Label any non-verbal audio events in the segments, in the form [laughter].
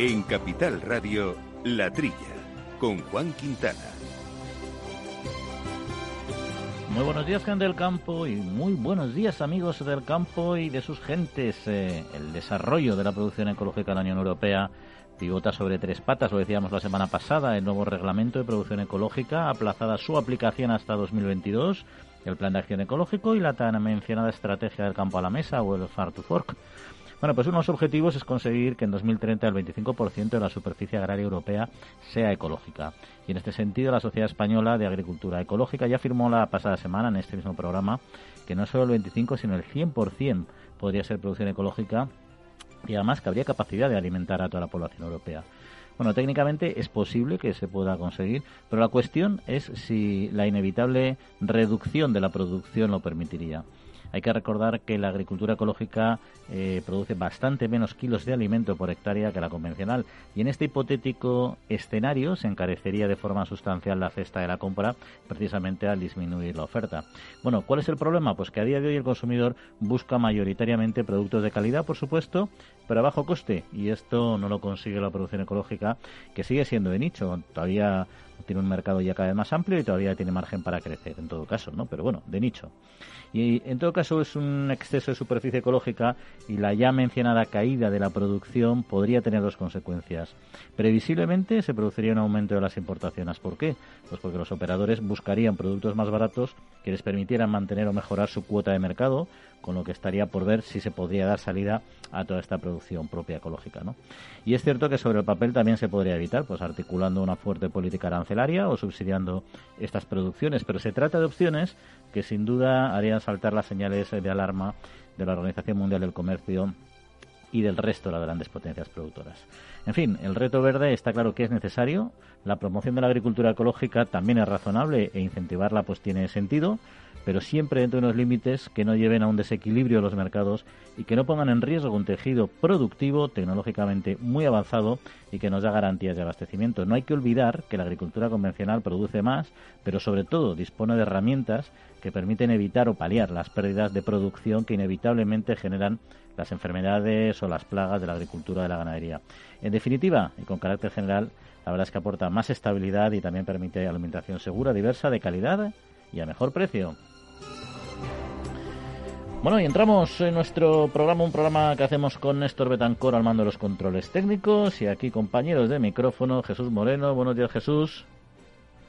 En Capital Radio, La Trilla, con Juan Quintana. Muy buenos días, gente del campo, y muy buenos días, amigos del campo y de sus gentes. Eh, el desarrollo de la producción ecológica en la Unión Europea pivota sobre tres patas, lo decíamos la semana pasada, el nuevo reglamento de producción ecológica, aplazada su aplicación hasta 2022, el plan de acción ecológico y la tan mencionada estrategia del campo a la mesa o el Far to Fork. Bueno, pues uno de los objetivos es conseguir que en 2030 el 25% de la superficie agraria europea sea ecológica. Y en este sentido, la Sociedad Española de Agricultura Ecológica ya firmó la pasada semana en este mismo programa que no solo el 25, sino el 100% podría ser producción ecológica y además que habría capacidad de alimentar a toda la población europea. Bueno, técnicamente es posible que se pueda conseguir, pero la cuestión es si la inevitable reducción de la producción lo permitiría. Hay que recordar que la agricultura ecológica eh, produce bastante menos kilos de alimento por hectárea que la convencional y en este hipotético escenario se encarecería de forma sustancial la cesta de la compra precisamente al disminuir la oferta. Bueno, ¿cuál es el problema? Pues que a día de hoy el consumidor busca mayoritariamente productos de calidad, por supuesto, pero a bajo coste y esto no lo consigue la producción ecológica que sigue siendo de nicho. Todavía tiene un mercado ya cada vez más amplio y todavía tiene margen para crecer, en todo caso, ¿no? Pero bueno, de nicho. Y en todo caso es un exceso de superficie ecológica y la ya mencionada caída de la producción podría tener dos consecuencias. Previsiblemente se produciría un aumento de las importaciones. ¿Por qué? Pues porque los operadores buscarían productos más baratos que les permitieran mantener o mejorar su cuota de mercado, con lo que estaría por ver si se podría dar salida a toda esta producción propia ecológica. ¿no? Y es cierto que sobre el papel también se podría evitar, pues articulando una fuerte política arancelaria o subsidiando estas producciones, pero se trata de opciones que sin duda harían saltar las señales de alarma de la Organización Mundial del Comercio y del resto de las grandes potencias productoras. En fin, el reto verde está claro que es necesario, la promoción de la agricultura ecológica también es razonable e incentivarla pues tiene sentido, pero siempre dentro de unos límites que no lleven a un desequilibrio de los mercados y que no pongan en riesgo un tejido productivo tecnológicamente muy avanzado y que nos da garantías de abastecimiento. No hay que olvidar que la agricultura convencional produce más, pero sobre todo dispone de herramientas que permiten evitar o paliar las pérdidas de producción que inevitablemente generan las enfermedades o las plagas de la agricultura de la ganadería. En definitiva, y con carácter general, la verdad es que aporta más estabilidad y también permite alimentación segura, diversa, de calidad y a mejor precio. Bueno, y entramos en nuestro programa, un programa que hacemos con Néstor Betancor al mando de los controles técnicos y aquí compañeros de micrófono, Jesús Moreno. Buenos días, Jesús.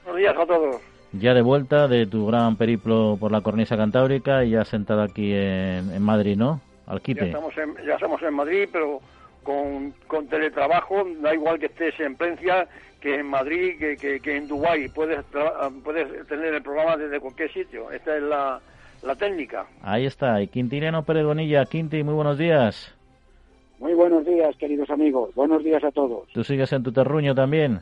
Buenos días a todos. Ya de vuelta de tu gran periplo por la cornisa cantábrica y ya sentado aquí en, Madrid, ¿no? Al Ya estamos, en, ya estamos en Madrid, pero con, con teletrabajo, da igual que estés en Plencia, que en Madrid, que, que, en Dubái. Puedes, puedes tener el programa desde cualquier sitio. Esta es la, la técnica. Ahí está. Y Quintiliano Pérez Bonilla. Quinti, muy buenos días. Muy buenos días, queridos amigos. Buenos días a todos. ¿Tú sigues en tu terruño también?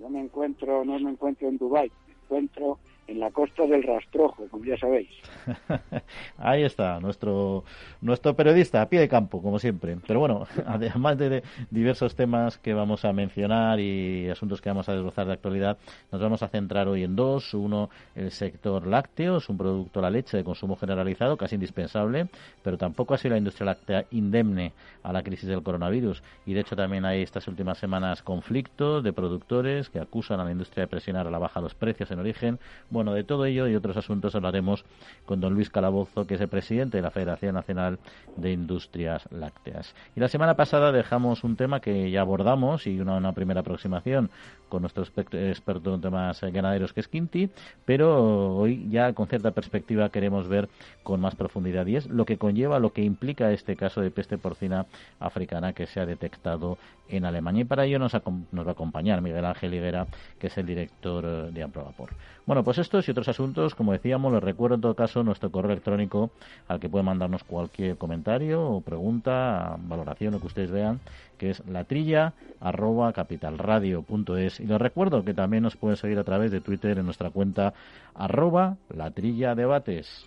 Yo me encuentro, no me encuentro en Dubái, me encuentro en la costa del Rastrojo, como ya sabéis. [laughs] Ahí está, nuestro, nuestro periodista a pie de campo, como siempre. Pero bueno, [laughs] además de, diversos temas que vamos a mencionar y asuntos que vamos a desbrozar de actualidad, nos vamos a centrar hoy en dos. Uno, el sector lácteo, es un producto, la leche, de consumo generalizado, casi indispensable, pero tampoco ha sido la industria láctea indemne a la crisis del coronavirus. Y de hecho también hay estas últimas semanas conflictos de productores que acusan a la industria de presionar a la baja los precios en origen. De todo ello y otros asuntos hablaremos con don Luis Calabozo, que es el presidente de la Federación Nacional de Industrias Lácteas. Y la semana pasada dejamos un tema que ya abordamos y una, primera aproximación con nuestro experto en temas ganaderos, que es Quinti, pero hoy ya con cierta perspectiva queremos ver con más profundidad y es lo que conlleva, lo que implica este caso de peste porcina africana que se ha detectado en Alemania. Y para ello nos, va a acompañar Miguel Ángel Higuera, que es el director eh, de Amprobapor. Bueno, pues estos y otros asuntos, como decíamos, les recuerdo en todo caso nuestro correo electrónico al que pueden mandarnos cualquier comentario o pregunta, valoración, lo que ustedes vean, que es latrilla arroba capitalradio.es. Y les recuerdo que también nos pueden seguir a través de Twitter en nuestra cuenta arroba latrilla debates.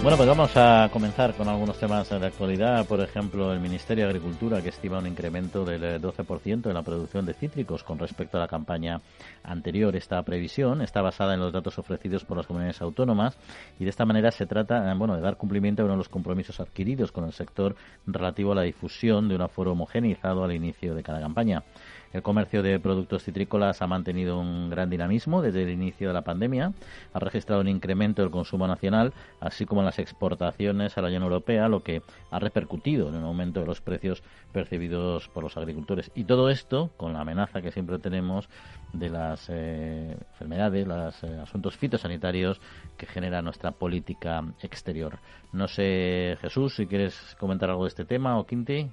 Bueno, pues vamos a comenzar con algunos temas de actualidad. Por ejemplo, el Ministerio de Agricultura, que estima un incremento del 12% en la producción de cítricos con respecto a la campaña anterior. Esta previsión está basada en los datos ofrecidos por las comunidades autónomas y de esta manera se trata bueno, de dar cumplimiento a uno de los compromisos adquiridos con el sector relativo a la difusión de un aforo homogeneizado al inicio de cada campaña. El comercio de productos citrícolas ha mantenido un gran dinamismo desde el inicio de la pandemia. Ha registrado un incremento del consumo nacional, así como las exportaciones a la Unión Europea, lo que ha repercutido en un aumento de los precios percibidos por los agricultores. Y todo esto con la amenaza que siempre tenemos de las eh, enfermedades, los eh, asuntos fitosanitarios que genera nuestra política exterior. No sé, Jesús, si quieres comentar algo de este tema o Quinti.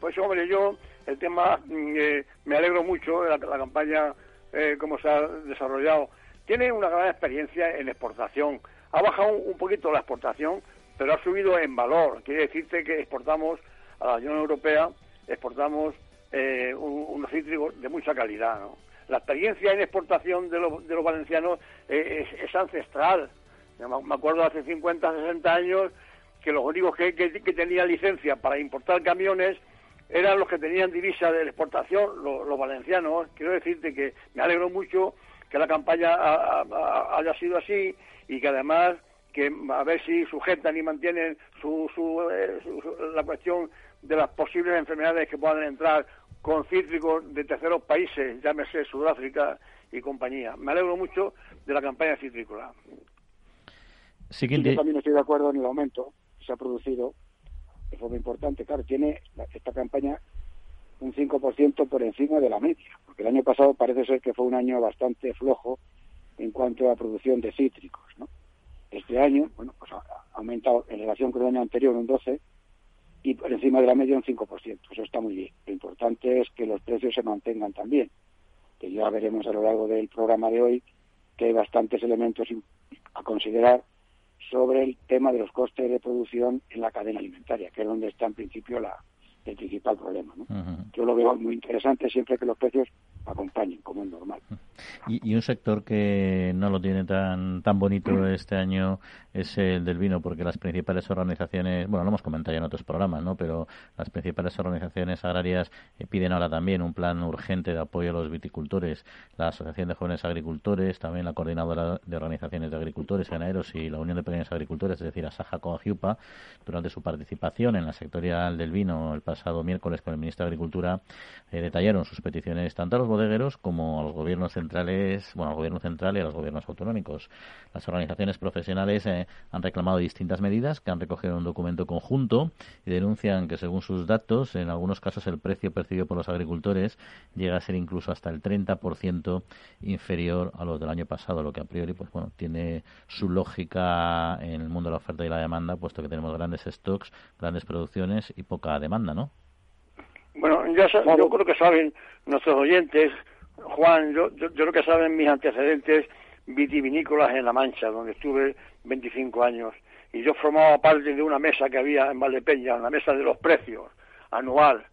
Pues hombre, yo el tema mm, eh, me alegro mucho de la, campaña eh, cómo se ha desarrollado. Tiene una gran experiencia en exportación. Ha bajado un, poquito la exportación, pero ha subido en valor. Quiere decirte que exportamos a la Unión Europea, exportamos eh, unos cítricos de mucha calidad. La experiencia en exportación de, de los valencianos es, ancestral. Me acuerdo hace 50, 60 años que los únicos que, que, que tenían licencia para importar camiones eran los que tenían divisa de exportación, los, valencianos. Quiero decirte que me alegro mucho que la campaña haya sido así y que además que a ver si sujetan y mantienen su, eh, la cuestión de las posibles enfermedades que puedan entrar con cítricos de terceros países, llámese Sudáfrica y compañía. Me alegro mucho de la campaña citrícola. Sí, yo también estoy de acuerdo en el aumento que se ha producido de forma importante. Claro, tiene esta campaña un 5% por encima de la media, porque el año pasado parece ser que fue un año bastante flojo en cuanto a producción de cítricos. ¿no? Este año, bueno, pues ha aumentado en relación con el año anterior un 12% y por encima de la media un 5%. Eso está muy bien. Lo importante es que los precios se mantengan también, que ya veremos a lo largo del programa de hoy que hay bastantes elementos a considerar sobre el tema de los costes de producción en la cadena alimentaria, que es donde está en principio la, el principal problema. ¿no? Yo lo veo muy interesante siempre que los precios acompañen, como es normal. Y, un sector que no lo tiene tan tan bonito este año es el del vino, porque las principales organizaciones, bueno, lo hemos comentado ya en otros programas, ¿no? Pero las principales organizaciones agrarias eh, piden ahora también un plan urgente de apoyo a los viticultores, la Asociación de Jóvenes Agricultores, también la Coordinadora de Organizaciones de Agricultores, Ganaderos y la Unión de Pequeños Agricultores, es decir, Asaja Coagiupa, durante su participación en la sectorial del vino el pasado miércoles con el ministro de Agricultura, eh, detallaron sus peticiones tanto a los bodegueros como a los gobiernos centrales, bueno, al gobierno central y a los gobiernos autonómicos. Las organizaciones profesionales eh, han reclamado distintas medidas que han recogido en un documento conjunto y denuncian que, según sus datos, en algunos casos el precio percibido por los agricultores llega a ser incluso hasta el 30% inferior a los del año pasado, lo que a priori, pues bueno, tiene su lógica en el mundo de la oferta y la demanda, puesto que tenemos grandes stocks, grandes producciones y poca demanda, ¿no? Bueno, ya yo creo que saben nuestros oyentes, Juan, yo, yo, creo que saben mis antecedentes vitivinícolas en La Mancha, donde estuve 25 años. Y yo formaba parte de una mesa que había en Valdepeña, la mesa de los precios, anual,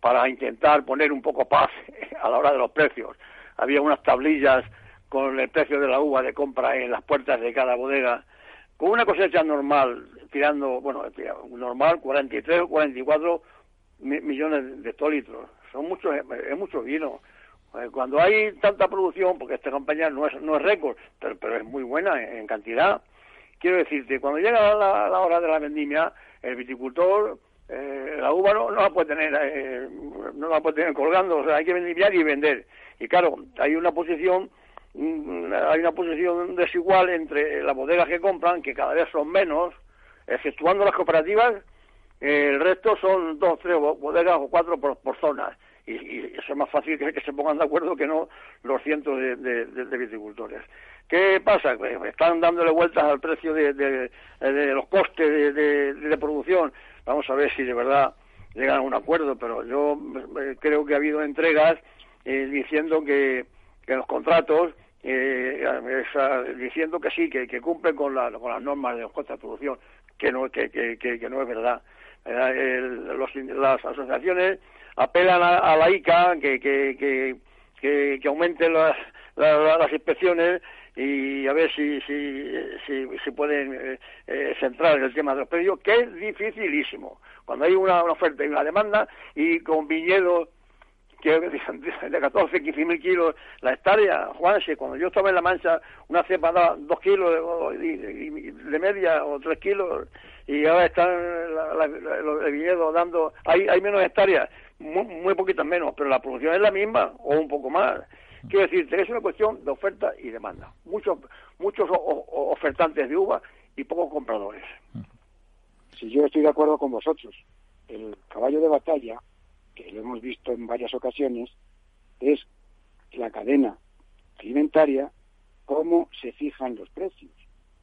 para intentar poner un poco paz [laughs] a la hora de los precios. Había unas tablillas con el precio de la uva de compra en las puertas de cada bodega, con una cosecha normal, tirando, bueno, normal, 43 o 44 millones de hectolitros. Son muchos, es mucho vino. Eh, cuando hay tanta producción, porque esta campaña no es, no es récord, pero, pero es muy buena en, cantidad, quiero decirte, cuando llega la, hora de la vendimia, el viticultor Eh, la uva no, la puede tener, eh, no la puede tener colgando, o sea, hay que limpiar y vender. Y claro, hay una posición, mm, hay una posición desigual entre las bodegas que compran, que cada vez son menos, exceptuando las cooperativas, el resto son dos, tres bodegas o cuatro por, por zonas. Y, eso es más fácil que, que se pongan de acuerdo que no los cientos de, viticultores. ¿Qué pasa? Están dándole vueltas al precio de, los costes de, producción. Vamos a ver si de verdad llegan a un acuerdo, pero yo eh, creo que ha habido entregas eh, diciendo que, que los contratos eh, diciendo que sí, que, que cumplen con, la, con las normas de los costes de producción, que no, que, que, que no es verdad. Las asociaciones apelan a, la ICA que, que, que, que, aumente las, las, inspecciones y a ver si, si, si, pueden eh, eh, centrar en el tema de los precios, que es dificilísimo. Cuando hay una, oferta y una demanda y con viñedos que [laughs] de 14, 15 mil kilos la hectárea, Juanse, cuando yo estaba en La Mancha, una cepa da 2 kilos de, media o 3 kilos y ahora están los viñedos dando, hay, hay menos hectáreas muy, poquitas menos, pero la producción es la misma o un poco más. Quiero decir, es una cuestión de oferta y demanda. Muchos, muchos ofertantes de uva y pocos compradores. Si yo estoy de acuerdo con vosotros, el caballo de batalla, que lo hemos visto en varias ocasiones, es la cadena alimentaria, cómo se fijan los precios.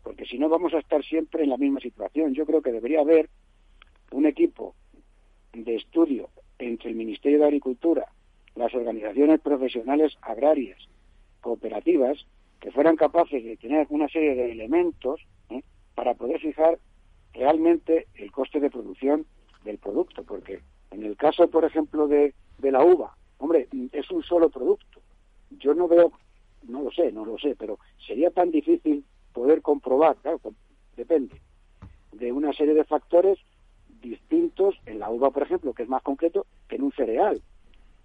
Porque si no vamos a estar siempre en la misma situación. Yo creo que debería haber un equipo de estudio entre el Ministerio de Agricultura, las organizaciones profesionales agrarias, cooperativas, que fueran capaces de tener una serie de elementos ¿eh? para poder fijar realmente el coste de producción del producto, porque en el caso, por ejemplo, de, de la uva, hombre, es un solo producto. Yo no veo, no lo sé, no lo sé, pero sería tan difícil poder comprobar, claro, depende de una serie de factores distintos en la uva, por ejemplo, que es más concreto, que en un cereal.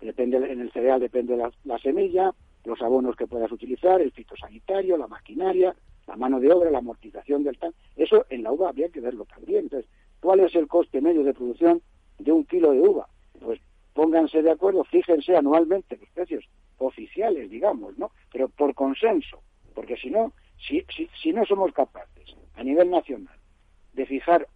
Depende, en el cereal depende la, la semilla, los abonos que puedas utilizar, el fitosanitario, la maquinaria, la mano de obra, la amortización del tal. Eso en la uva habría que verlo también. Entonces, ¿cuál es el coste medio de producción de un kilo de uva? Pues pónganse de acuerdo, fíjense anualmente los precios oficiales, digamos, ¿no? Pero por consenso, porque si no, si, si, no somos capaces a nivel nacional de fijar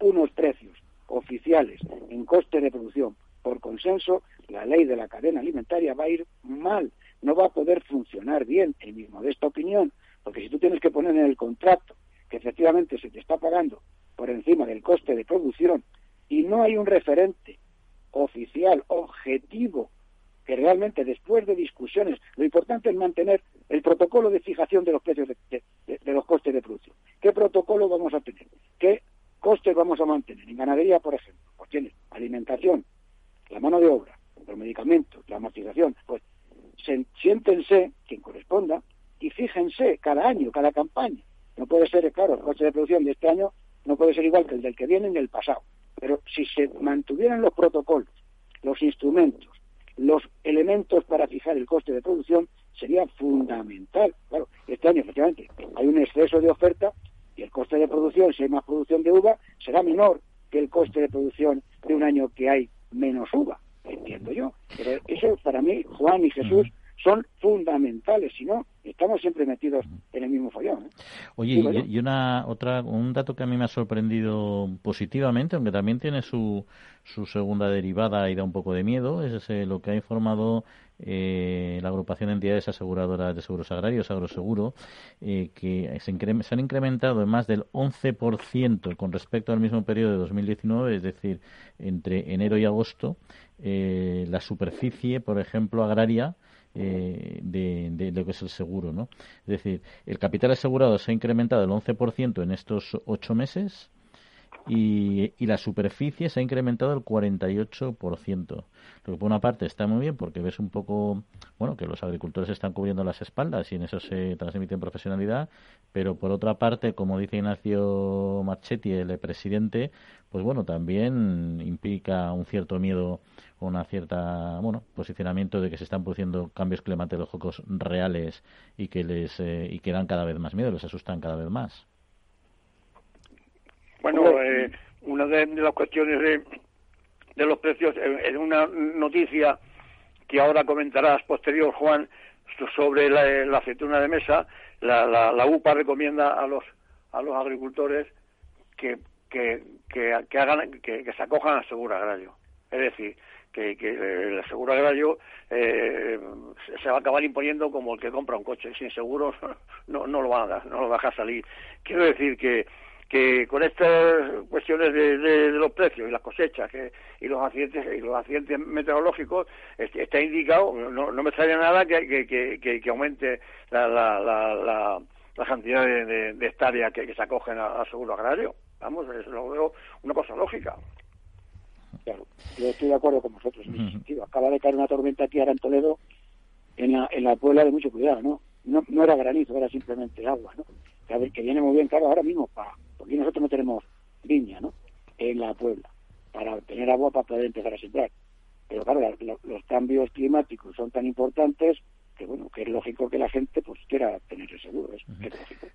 unos precios oficiales en coste de producción por consenso, la ley de la cadena alimentaria va a ir mal, no va a poder funcionar bien, en mi modesta opinión, porque si tú tienes que poner en el contrato que efectivamente se te está pagando por encima del coste de producción y no hay un referente oficial, objetivo, que realmente después de discusiones, lo importante es mantener el protocolo de fijación de los precios de, los costes de producción. ¿Qué protocolo vamos a tener? ¿Qué costes vamos a mantener? En ganadería, por ejemplo, pues tiene alimentación, la mano de obra, los medicamentos, la amortización, pues siéntense quien corresponda y fíjense cada año, cada campaña. No puede ser, claro, el coste de producción de este año no puede ser igual que el del que viene en el pasado. Pero si se mantuvieran los protocolos, los instrumentos, los elementos para fijar el coste de producción, sería fundamental. Claro, este año, efectivamente, hay un exceso de oferta y el coste de producción, si hay más producción de uva, será menor que el coste de producción de un año que hay menos uva, entiendo yo. Pero eso para mí, Juan y Jesús, son fundamentales, si no, estamos siempre metidos en el mismo follón. ¿eh? Oye, y, una otra un dato que a mí me ha sorprendido positivamente, aunque también tiene su, su segunda derivada y da un poco de miedo, es lo que ha informado eh, la agrupación de entidades aseguradoras de seguros agrarios, Agroseguro, eh, que se, se, han incrementado en más del 11% con respecto al mismo periodo de 2019, es decir, entre enero y agosto, eh, la superficie, por ejemplo, agraria, eh, de, lo que es el seguro. ¿no? Es decir, el capital asegurado se ha incrementado el 11% en estos ocho meses y, y, la superficie se ha incrementado el 48%. Lo que por una parte está muy bien porque ves un poco, bueno, que los agricultores están cubriendo las espaldas y en eso se transmite en profesionalidad, pero por otra parte, como dice Ignacio Marchetti, el presidente, pues bueno, también implica un cierto miedo o una cierta, bueno, posicionamiento de que se están produciendo cambios climatológicos reales y que les eh, y que dan cada vez más miedo, les asustan cada vez más. Bueno, eh, una de, las cuestiones de los precios, en, una noticia que ahora comentarás posterior, Juan, sobre la, aceituna de mesa, la, la, UPA recomienda a los a los agricultores que, que, que, hagan que, se acojan al seguro agrario. Es decir, que, el seguro agrario eh, se va a acabar imponiendo como el que compra un coche. Sin seguros [laughs] no, no lo van a, no lo va a dejar salir. Quiero decir que que con estas cuestiones de, los precios y las cosechas y los accidentes y los accidentes meteorológicos está indicado no, no me sale nada que, que, aumente la, la, la, la cantidad de, de, hectáreas que, se acogen al seguro agrario. Vamos eso lo veo una cosa lógica. Claro yo estoy de acuerdo con vosotros en ese sentido. Acaba de caer una tormenta aquí ahora en Toledo en la, en la Puebla de mucho cuidado no no, no era granizo era simplemente agua no que, que viene muy bien claro ahora mismo para porque nosotros no tenemos viña, ¿no? En la Puebla, para tener agua para poder empezar a sembrar. Pero claro, los cambios climáticos son tan importantes que bueno, que es lógico que la gente pues quiera tener el seguro, es,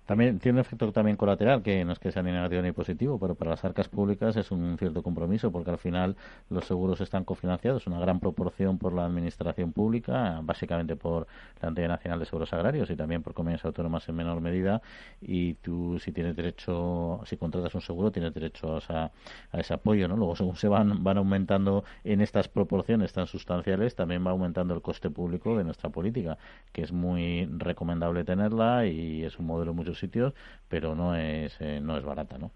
También tiene un efecto también colateral, que no es que sea ni negativo ni positivo, pero para las arcas públicas es un cierto compromiso, porque al final los seguros están cofinanciados, una gran proporción por la administración pública, básicamente por la Entidad Nacional de Seguros Agrarios y también por comunidades autónomas en menor medida, y tú si tienes derecho, si contratas un seguro, tienes derecho a, a ese apoyo, ¿no? Luego según se van, van aumentando en estas proporciones tan sustanciales, también va aumentando el coste público de nuestra política que es muy recomendable tenerla y es un modelo en muchos sitios, pero no es, eh, no es barata, ¿no?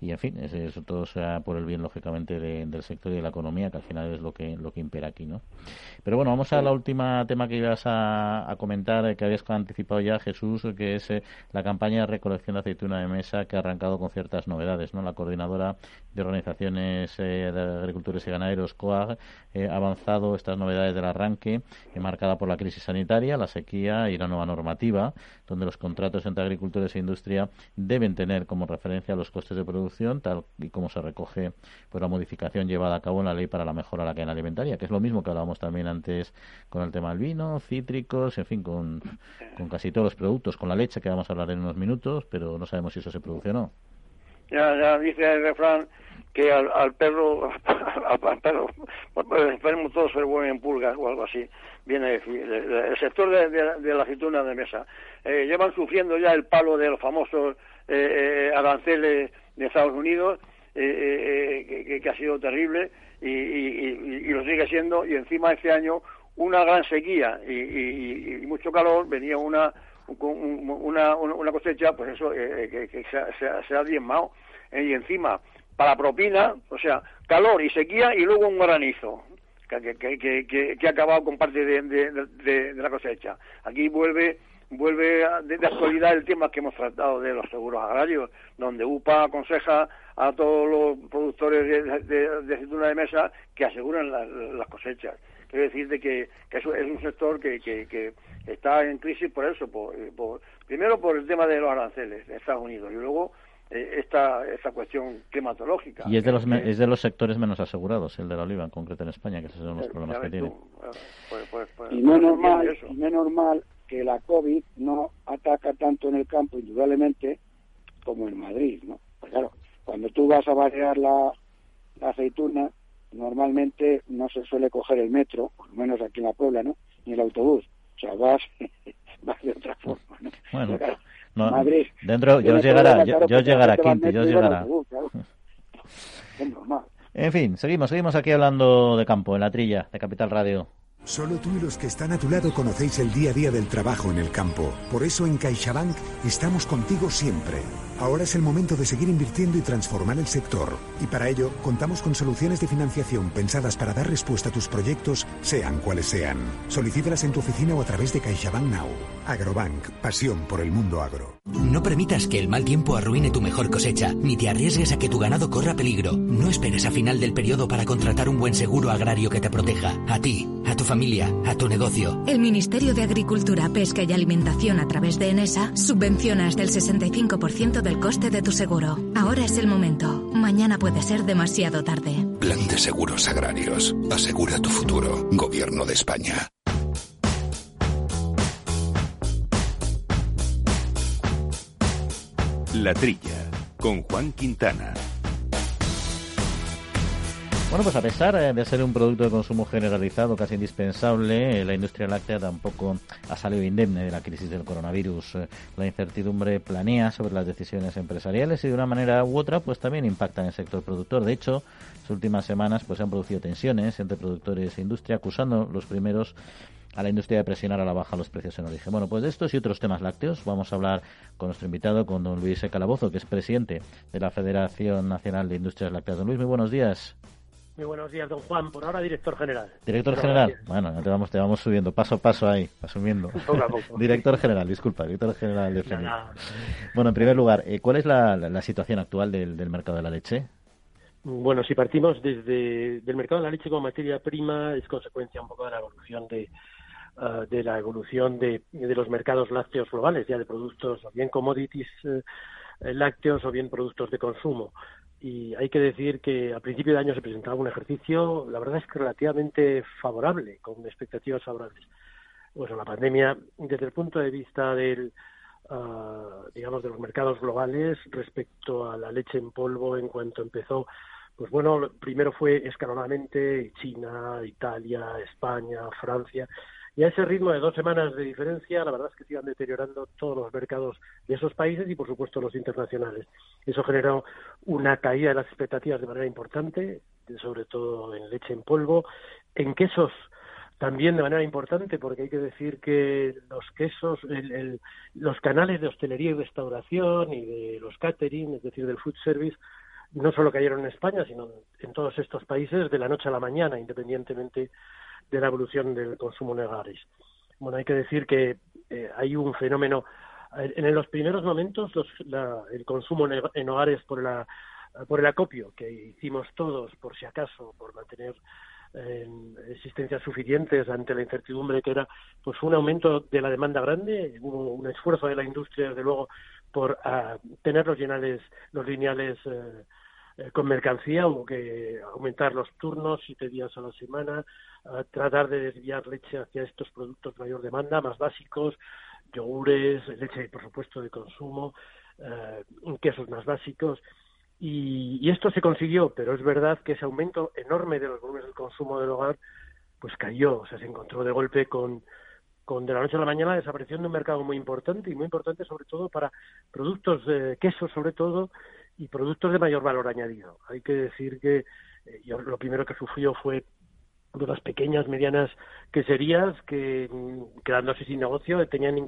Y en fin eso todo sea por el bien lógicamente del sector y de la economía que al final es lo que lo que impera aquí no pero bueno vamos a la última tema que ibas a, comentar eh, que habías anticipado ya Jesús que es eh, la campaña de recolección de aceituna de mesa que ha arrancado con ciertas novedades no la coordinadora de organizaciones eh, de agricultores y ganaderos COAG ha avanzado estas novedades del arranque marcada por la crisis sanitaria la sequía y la nueva normativa donde los contratos entre agricultores e industria deben tener como referencia los costes de producción tal y como se recoge por la modificación llevada a cabo en la ley para la mejora de la cadena alimentaria, que es lo mismo que hablábamos también antes con el tema del vino, cítricos, en fin, con, con casi todos los productos, con la leche que vamos a hablar en unos minutos, pero no sabemos si eso se produce o no. Ya, ya dice el refrán que al, perro, al, perro, [laughs] esperemos todos buen en pulgas o algo así, viene el, sector de, la aceituna de mesa, eh, llevan sufriendo ya el palo de los famosos eh, eh aranceles de Estados Unidos, eh, eh, eh, que, ha sido terrible y, lo sigue siendo, y encima este año una gran sequía y, mucho calor, venía una una, una cosecha, pues eso, que, se, ha diezmado, y encima, para propina, o sea, calor y sequía y luego un granizo, que, que, ha acabado con parte de, de, la cosecha. Aquí vuelve vuelve de, actualidad el tema que hemos tratado de los seguros agrarios, donde UPA aconseja a todos los productores de, de, aceituna de mesa que aseguren las cosechas. Quiero decir de que, que es un sector que, que, está en crisis por eso, por, primero por el tema de los aranceles de Estados Unidos y luego eh, esta, esta cuestión climatológica. Y es de, los, es de los sectores menos asegurados, el de la oliva en concreto en España, que esos son los problemas que tiene. Pues, pues, pues, y no normal, y no normal que la COVID no ataca tanto en el campo, indudablemente, como en Madrid, ¿no? Pues claro, cuando tú vas a variar la, aceituna, normalmente no se suele coger el metro, por lo menos aquí en la Puebla, ¿no? Ni el autobús. O sea, vas, [laughs] vas de otra forma, ¿no? Bueno, no, Madrid, dentro, yo llegará, yo, yo llegará, Quinte, yo llegará. En fin, seguimos, seguimos aquí hablando de campo, en la trilla de Capital Radio. Solo tú y los que están a tu lado conocéis el día a día del trabajo en el campo. Por eso en CaixaBank estamos contigo siempre. Ahora es el momento de seguir invirtiendo y transformar el sector. Y para ello contamos con soluciones de financiación pensadas para dar respuesta a tus proyectos, sean cuales sean. Solicítalas en tu oficina o a través de CaixaBank Now. Agrobank, pasión por el mundo agro. No permitas que el mal tiempo arruine tu mejor cosecha, ni te arriesgues a que tu ganado corra peligro. No esperes a final del periodo para contratar un buen seguro agrario que te proteja. A ti, a tu familia, a tu negocio. El Ministerio de Agricultura, Pesca y Alimentación a través de ENESA subvenciona hasta el 65% del coste de tu seguro. Ahora es el momento. Mañana puede ser demasiado tarde. Plan de Seguros Agrarios. Asegura tu futuro. Gobierno de España. La Trilla, con Juan Quintana. Bueno, pues a pesar eh, de ser un producto de consumo generalizado, casi indispensable, eh, la industria láctea tampoco ha salido indemne de la crisis del coronavirus. Eh, la incertidumbre planea sobre las decisiones empresariales y de una manera u otra, pues también impacta en el sector productor. De hecho, las últimas semanas pues se han producido tensiones entre productores e industria, acusando los primeros a la industria de presionar a la baja los precios en origen. Bueno, pues de estos y otros temas lácteos vamos a hablar con nuestro invitado, con don Luis Calabozo, que es presidente de la Federación Nacional de Industrias Lácteas. Don Luis, muy buenos días. Muy buenos días, don Juan. Por ahora, director general. Director general. Bueno, te vamos, te vamos subiendo paso a paso ahí, asumiendo. [laughs] [laughs] director general, disculpa, director general de FEMI. Bueno, en primer lugar, eh, ¿cuál es la, situación actual del, mercado de la leche? Bueno, si partimos desde el mercado de la leche como materia prima, es consecuencia un poco de la evolución de, uh, de la evolución de, de, los mercados lácteos globales, ya de productos o bien commodities eh, lácteos o bien productos de consumo y hay que decir que a principio de año se presentaba un ejercicio, la verdad es que relativamente favorable, con expectativas favorables. Bueno, la pandemia, desde el punto de vista del, ah, digamos, de los mercados globales respecto a la leche en polvo en cuanto empezó, pues bueno, primero fue escalonadamente China, Italia, España, Francia, y a ese ritmo de dos semanas de diferencia, la verdad es que se iban deteriorando todos los mercados de esos países y, por supuesto, los internacionales. Eso generó una caída de las expectativas de manera importante, sobre todo en leche en polvo, en quesos también de manera importante, porque hay que decir que los quesos, los canales de hostelería y restauración y de los catering, es decir, del food service, no solo cayeron en España, sino en todos estos países de la noche a la mañana, independientemente de la evolución del consumo en hogares. Bueno, hay que decir que eh, hay un fenómeno. En los primeros momentos, el consumo en hogares por, la, por el acopio que hicimos todos, por si acaso, por mantener eh, existencias suficientes ante la incertidumbre que era, pues un aumento de la demanda grande, hubo un esfuerzo de la industria, desde luego, por ah, tener los, lineales, los lineales eh, eh, con mercancía, hubo que aumentar los turnos, siete días a la semana, tratar de desviar leche hacia estos productos de mayor demanda, más básicos, yogures, leche, por supuesto, de consumo, eh, quesos más básicos. Y, y, esto se consiguió, pero es verdad que ese aumento enorme de los volúmenes del consumo del hogar, pues cayó, o sea, se encontró de golpe con, con de la noche a la mañana la desaparición de un mercado muy importante y muy importante sobre todo para productos de queso sobre todo y productos de mayor valor añadido. Hay que decir que eh, yo, lo primero que sufrió fue de las pequeñas, medianas queserías que, mm, quedándose sin negocio, tenían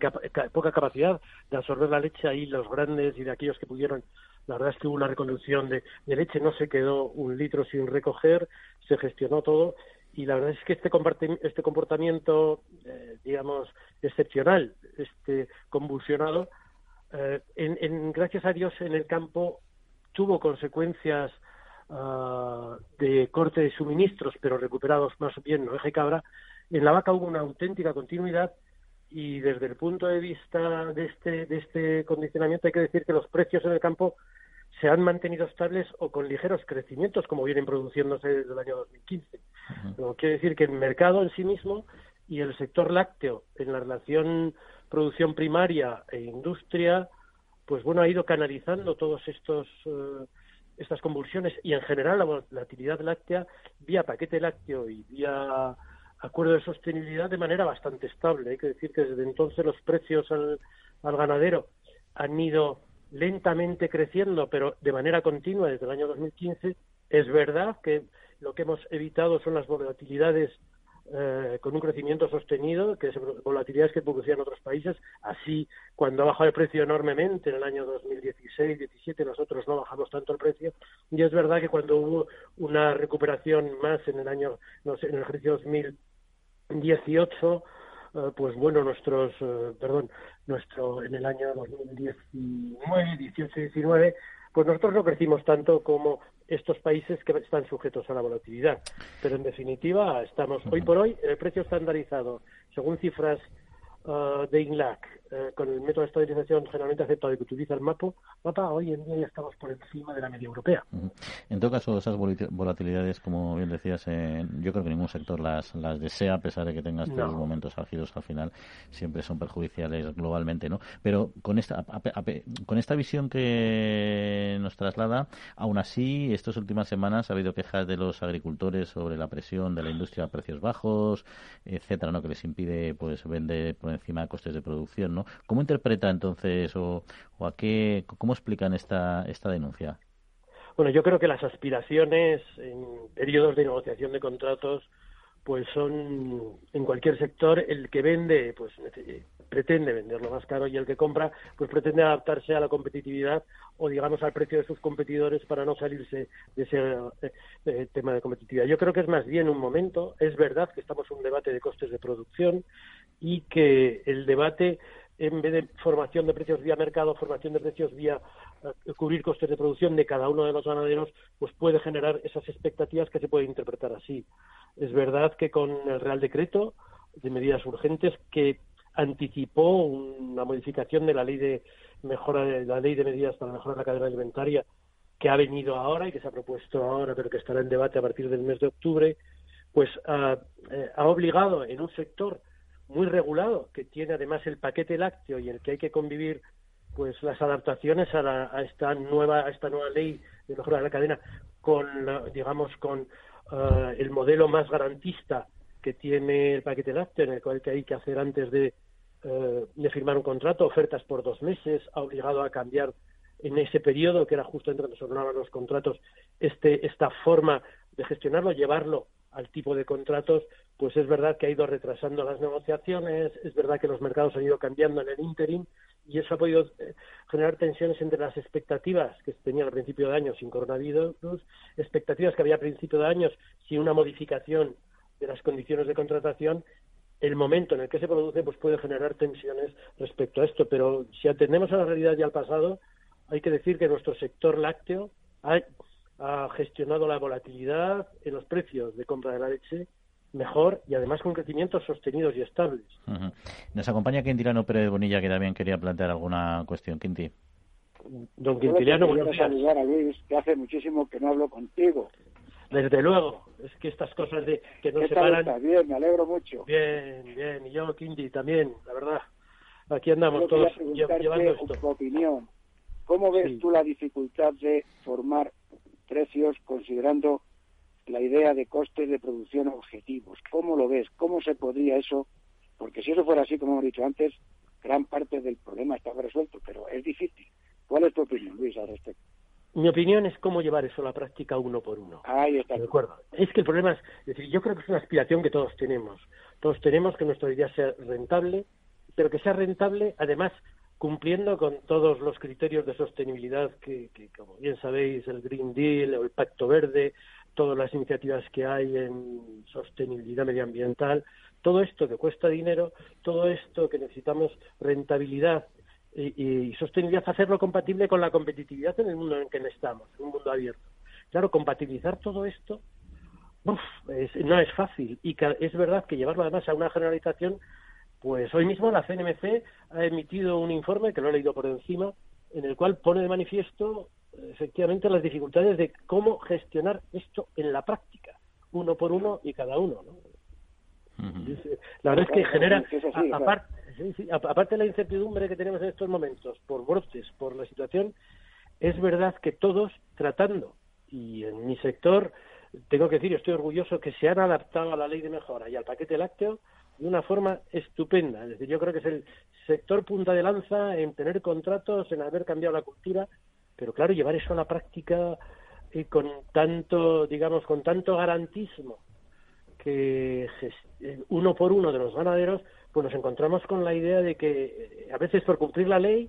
poca capacidad de absorber la leche. Ahí los grandes y de aquellos que pudieron, la verdad es que hubo una reconducción de, leche, no se quedó un litro sin recoger, se gestionó todo y la verdad es que este, este comportamiento, eh, digamos, excepcional, este convulsionado, eh, en, gracias a Dios en el campo tuvo consecuencias uh, de corte de suministros, pero recuperados más bien no eje cabra. En la vaca hubo una auténtica continuidad y desde el punto de vista de este, de este condicionamiento hay que decir que los precios en el campo se han mantenido estables o con ligeros crecimientos, como vienen produciéndose desde el año 2015. quiere decir que el mercado en sí mismo y el sector lácteo, en la relación producción primaria e industria, pues bueno, ha ido canalizando todos estos eh, estas convulsiones y en general la volatilidad láctea vía paquete lácteo y vía acuerdo de sostenibilidad de manera bastante estable. Hay que decir que desde entonces los precios al, al ganadero han ido lentamente creciendo, pero de manera continua desde el año 2015. Es verdad que lo que hemos evitado son las volatilidades eh, con un crecimiento sostenido, que es volatilidades que producían otros países. Así, cuando ha bajado el precio enormemente en el año 2016-17, nosotros no bajamos tanto el precio. Y es verdad que cuando hubo una recuperación más en el año, no sé, en el ejercicio 2018, eh, pues bueno, nuestros, eh, perdón, nuestro, en el año 2019, 18, 19, pues nosotros no crecimos tanto como estos países que están sujetos a la volatilidad. Pero en definitiva, estamos hoy por hoy el precio estandarizado, según cifras uh, de INLAC eh, con el método de estabilización generalmente aceptado que utiliza el mapa, mapa, hoy en día ya estamos por encima de la media europea. En todo caso, esas volatilidades, como bien decías, eh, yo creo que ningún sector las, las desea, a pesar de que tengas momentos álgidos al final, siempre son perjudiciales globalmente, ¿no? Pero con esta, con esta visión que nos traslada, aún así, estas últimas semanas ha habido quejas de los agricultores sobre la presión de la industria a precios bajos, etcétera, ¿no? Que les impide, pues, vender por encima de costes de producción, ¿Cómo interpreta entonces o, a qué, cómo explican esta, esta denuncia? Bueno, yo creo que las aspiraciones en periodos de negociación de contratos pues son en cualquier sector el que vende pues pretende venderlo más caro y el que compra pues pretende adaptarse a la competitividad o digamos al precio de sus competidores para no salirse de ese eh, tema de competitividad. Yo creo que es más bien un momento, es verdad que estamos en un debate de costes de producción y que el debate en vez de formación de precios vía mercado, formación de precios vía eh, cubrir costes de producción de cada uno de los ganaderos, pues puede generar esas expectativas que se pueden interpretar así. Es verdad que con el Real Decreto de medidas urgentes que anticipó una modificación de la ley de mejora de la ley de medidas para mejorar la cadena alimentaria que ha venido ahora y que se ha propuesto ahora, pero que estará en debate a partir del mes de octubre, pues ha, eh, ha obligado en un sector muy regulado, que tiene además el paquete lácteo y el que hay que convivir pues las adaptaciones a, a esta nueva a esta nueva ley de mejora de la cadena con digamos con eh, el modelo más garantista que tiene el paquete lácteo en el cual que hay que hacer antes de, eh, de firmar un contrato ofertas por dos meses ha obligado a cambiar en ese periodo que era justo entre cuando se los contratos este esta forma de gestionarlo llevarlo al tipo de contratos, pues es verdad que ha ido retrasando las negociaciones, es verdad que los mercados han ido cambiando en el interim y eso ha podido eh, generar tensiones entre las expectativas que se tenían al principio de año sin coronavirus, expectativas que había a principio de año sin una modificación de las condiciones de contratación. El momento en el que se produce pues puede generar tensiones respecto a esto, pero si atendemos a la realidad y al pasado, hay que decir que nuestro sector lácteo ha ha gestionado la volatilidad en los precios de compra de la leche mejor y además con crecimientos sostenidos y estables. Nos acompaña Quintiliano Pérez Bonilla, que también quería plantear alguna cuestión. Quinti. Don Quintiliano, buenos días. saludar a Luis, que hace muchísimo que no hablo contigo. Desde luego, es que estas cosas de que no se paran... Bien, me alegro mucho. Bien, bien, y yo, Quinti, también, la verdad. Aquí andamos todos llevando esto. Tu opinión. ¿Cómo ves tú la dificultad de formar precios considerando la idea de costes de producción objetivos. ¿Cómo lo ves? ¿Cómo se podría eso? Porque si eso fuera así, como hemos dicho antes, gran parte del problema estaba resuelto, pero es difícil. ¿Cuál es tu opinión, Luis, al respecto? Mi opinión es cómo llevar eso a la práctica uno por uno. Ahí está. De acuerdo. Es que el problema es, es decir, yo creo que es una aspiración que todos tenemos. Todos tenemos que nuestra idea sea rentable, pero que sea rentable, además, cumpliendo con todos los criterios de sostenibilidad que, como bien sabéis, el Green Deal o el Pacto Verde, todas las iniciativas que hay en sostenibilidad medioambiental, todo esto que cuesta dinero, todo esto que necesitamos rentabilidad y, sostenibilidad, hacerlo compatible con la competitividad en el mundo en que estamos, en un mundo abierto. Claro, compatibilizar todo esto no es fácil y es verdad que llevarlo además a una generalización pues hoy mismo la CNMC ha emitido un informe que lo he leído por encima, en el cual pone de manifiesto efectivamente las dificultades de cómo gestionar esto en la práctica, uno por uno y cada uno. La verdad es que genera, aparte de la incertidumbre que tenemos en estos momentos por brotes, por la situación, es verdad que todos tratando, y en mi sector, tengo que decir, estoy orgulloso que se han adaptado a la ley de mejora y al paquete lácteo de una forma estupenda. Es decir, yo creo que es el sector punta de lanza en tener contratos, en haber cambiado la cultura, pero claro, llevar eso a la práctica y con tanto, digamos, con tanto garantismo que eh, uno por uno de los ganaderos, pues nos encontramos con la idea de que eh, a veces por cumplir la ley,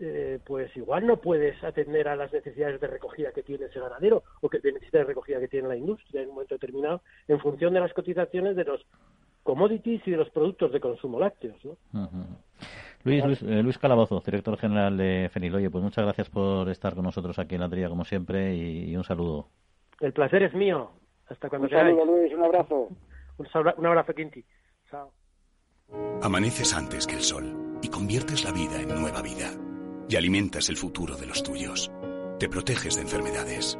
eh, pues igual no puedes atender a las necesidades de recogida que tiene ese ganadero o que de necesidades de recogida que tiene la industria en un momento determinado en función de las cotizaciones de los commodities y de los productos de consumo lácteos. ¿no? Luis, Luis, eh, Luis, Calabozo, director general de Feniloye, pues muchas gracias por estar con nosotros aquí en la tría, como siempre, y, un saludo. El placer es mío. Hasta cuando Un saludo, Luis, un abrazo. Un, un abrazo, Quinti. Chao. Amaneces antes que el sol y conviertes la vida en nueva vida. Y alimentas el futuro de los tuyos. Te proteges de enfermedades.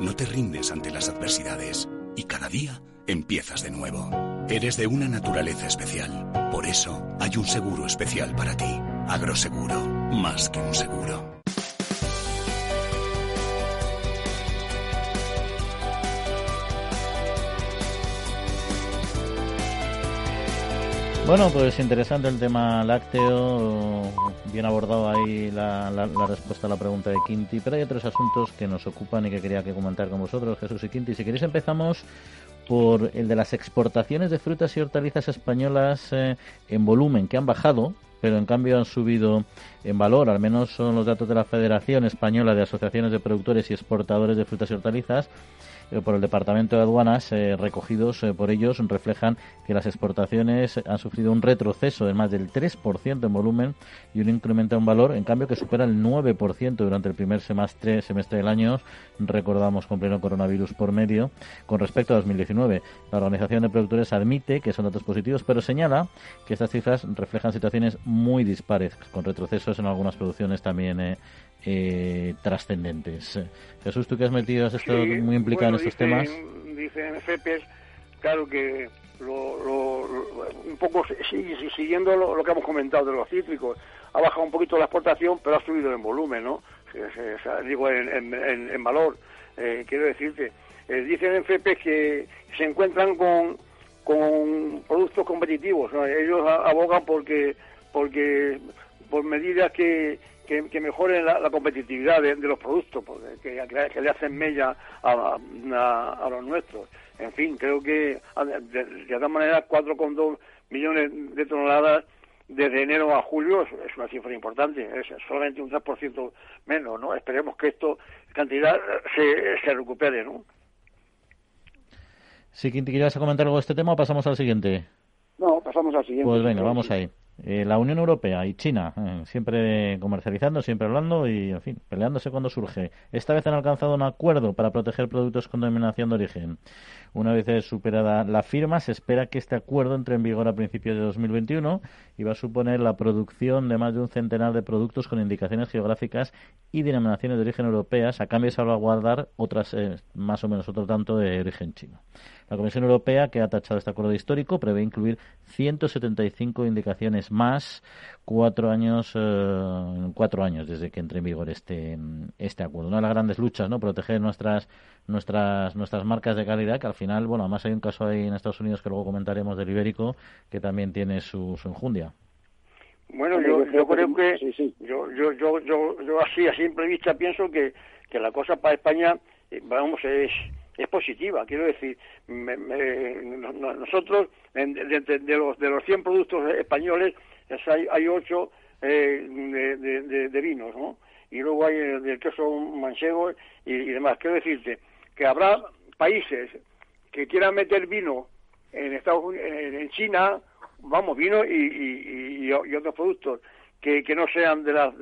No te rindes ante las adversidades. Y cada día empiezas de nuevo. Eres de una naturaleza especial. Por eso hay un seguro especial para ti. Agroseguro. Más que un seguro. Bueno, pues interesante el tema lácteo, bien abordado ahí la, respuesta a la pregunta de Quinti, pero hay otros asuntos que nos ocupan y que quería que comentar con vosotros, Jesús y Quinti. Si queréis empezamos por el de las exportaciones de frutas y hortalizas españolas eh, en volumen, que han bajado, pero en cambio han subido en valor, al menos son los datos de la Federación Española de Asociaciones de Productores y Exportadores de Frutas y Hortalizas, por el Departamento de Aduanas eh, recogidos eh, por ellos reflejan que las exportaciones han sufrido un retroceso de más del 3% en volumen y un incremento en valor, en cambio que supera el 9% durante el primer semestre, semestre del año, recordamos con pleno coronavirus por medio, con respecto a 2019. La Organización de Productores admite que son datos positivos, pero señala que estas cifras reflejan situaciones muy dispares, con retrocesos en algunas producciones también eh, trascendentes. Jesús, tú que has metido, has estado muy implicado en estos temas. Dicen FEPES, claro que un poco siguiendo lo, que hemos comentado de los cítricos, ha bajado un poquito la exportación, pero ha subido en volumen, ¿no? digo, en, valor. Eh, quiero decirte, eh, dicen en FEPES que se encuentran con, con productos competitivos. Ellos abogan porque, porque por medidas que que, mejoren la, competitividad de, los productos, porque, que, le hacen mella a, los nuestros. En fin, creo que de, de todas maneras 4,2 millones de toneladas desde enero a julio es, una cifra importante, es solamente un 3% menos, ¿no? Esperemos que esto cantidad se, se recupere, ¿no? Sí, ¿te quieres comentar algo de este tema o pasamos al siguiente? No, pasamos al siguiente. Pues venga, vamos ahí. Eh, la Unión Europea y China, eh, siempre comercializando, siempre hablando y, en fin, peleándose cuando surge. Esta vez han alcanzado un acuerdo para proteger productos con denominación de origen. Una vez superada la firma, se espera que este acuerdo entre en vigor a principios de 2021 y va a suponer la producción de más de un centenar de productos con indicaciones geográficas y denominaciones de origen europeas, a cambio de salvaguardar otras, eh, más o menos otro tanto de origen chino. La Comisión Europea, que ha tachado este acuerdo histórico, prevé incluir 175 indicaciones más cuatro años, eh, cuatro años desde que entre en vigor este, este acuerdo. Una de las grandes luchas, ¿no? Proteger nuestras, nuestras, nuestras marcas de calidad, que al final, bueno, además hay un caso ahí en Estados Unidos que luego comentaremos del ibérico, que también tiene su, su enjundia. Bueno, yo, yo creo que Yo, yo, yo, yo, yo así a simple vista pienso que, que la cosa para España, eh, vamos, es es positiva. Quiero decir, nosotros, de, los, de los 100 productos españoles, hay, hay 8 eh, de, vinos, ¿no? Y luego hay el, queso manchego y, demás. Quiero decirte que habrá países que quieran meter vino en Estados en China, vamos, vino y, y otros productos que, que no sean de las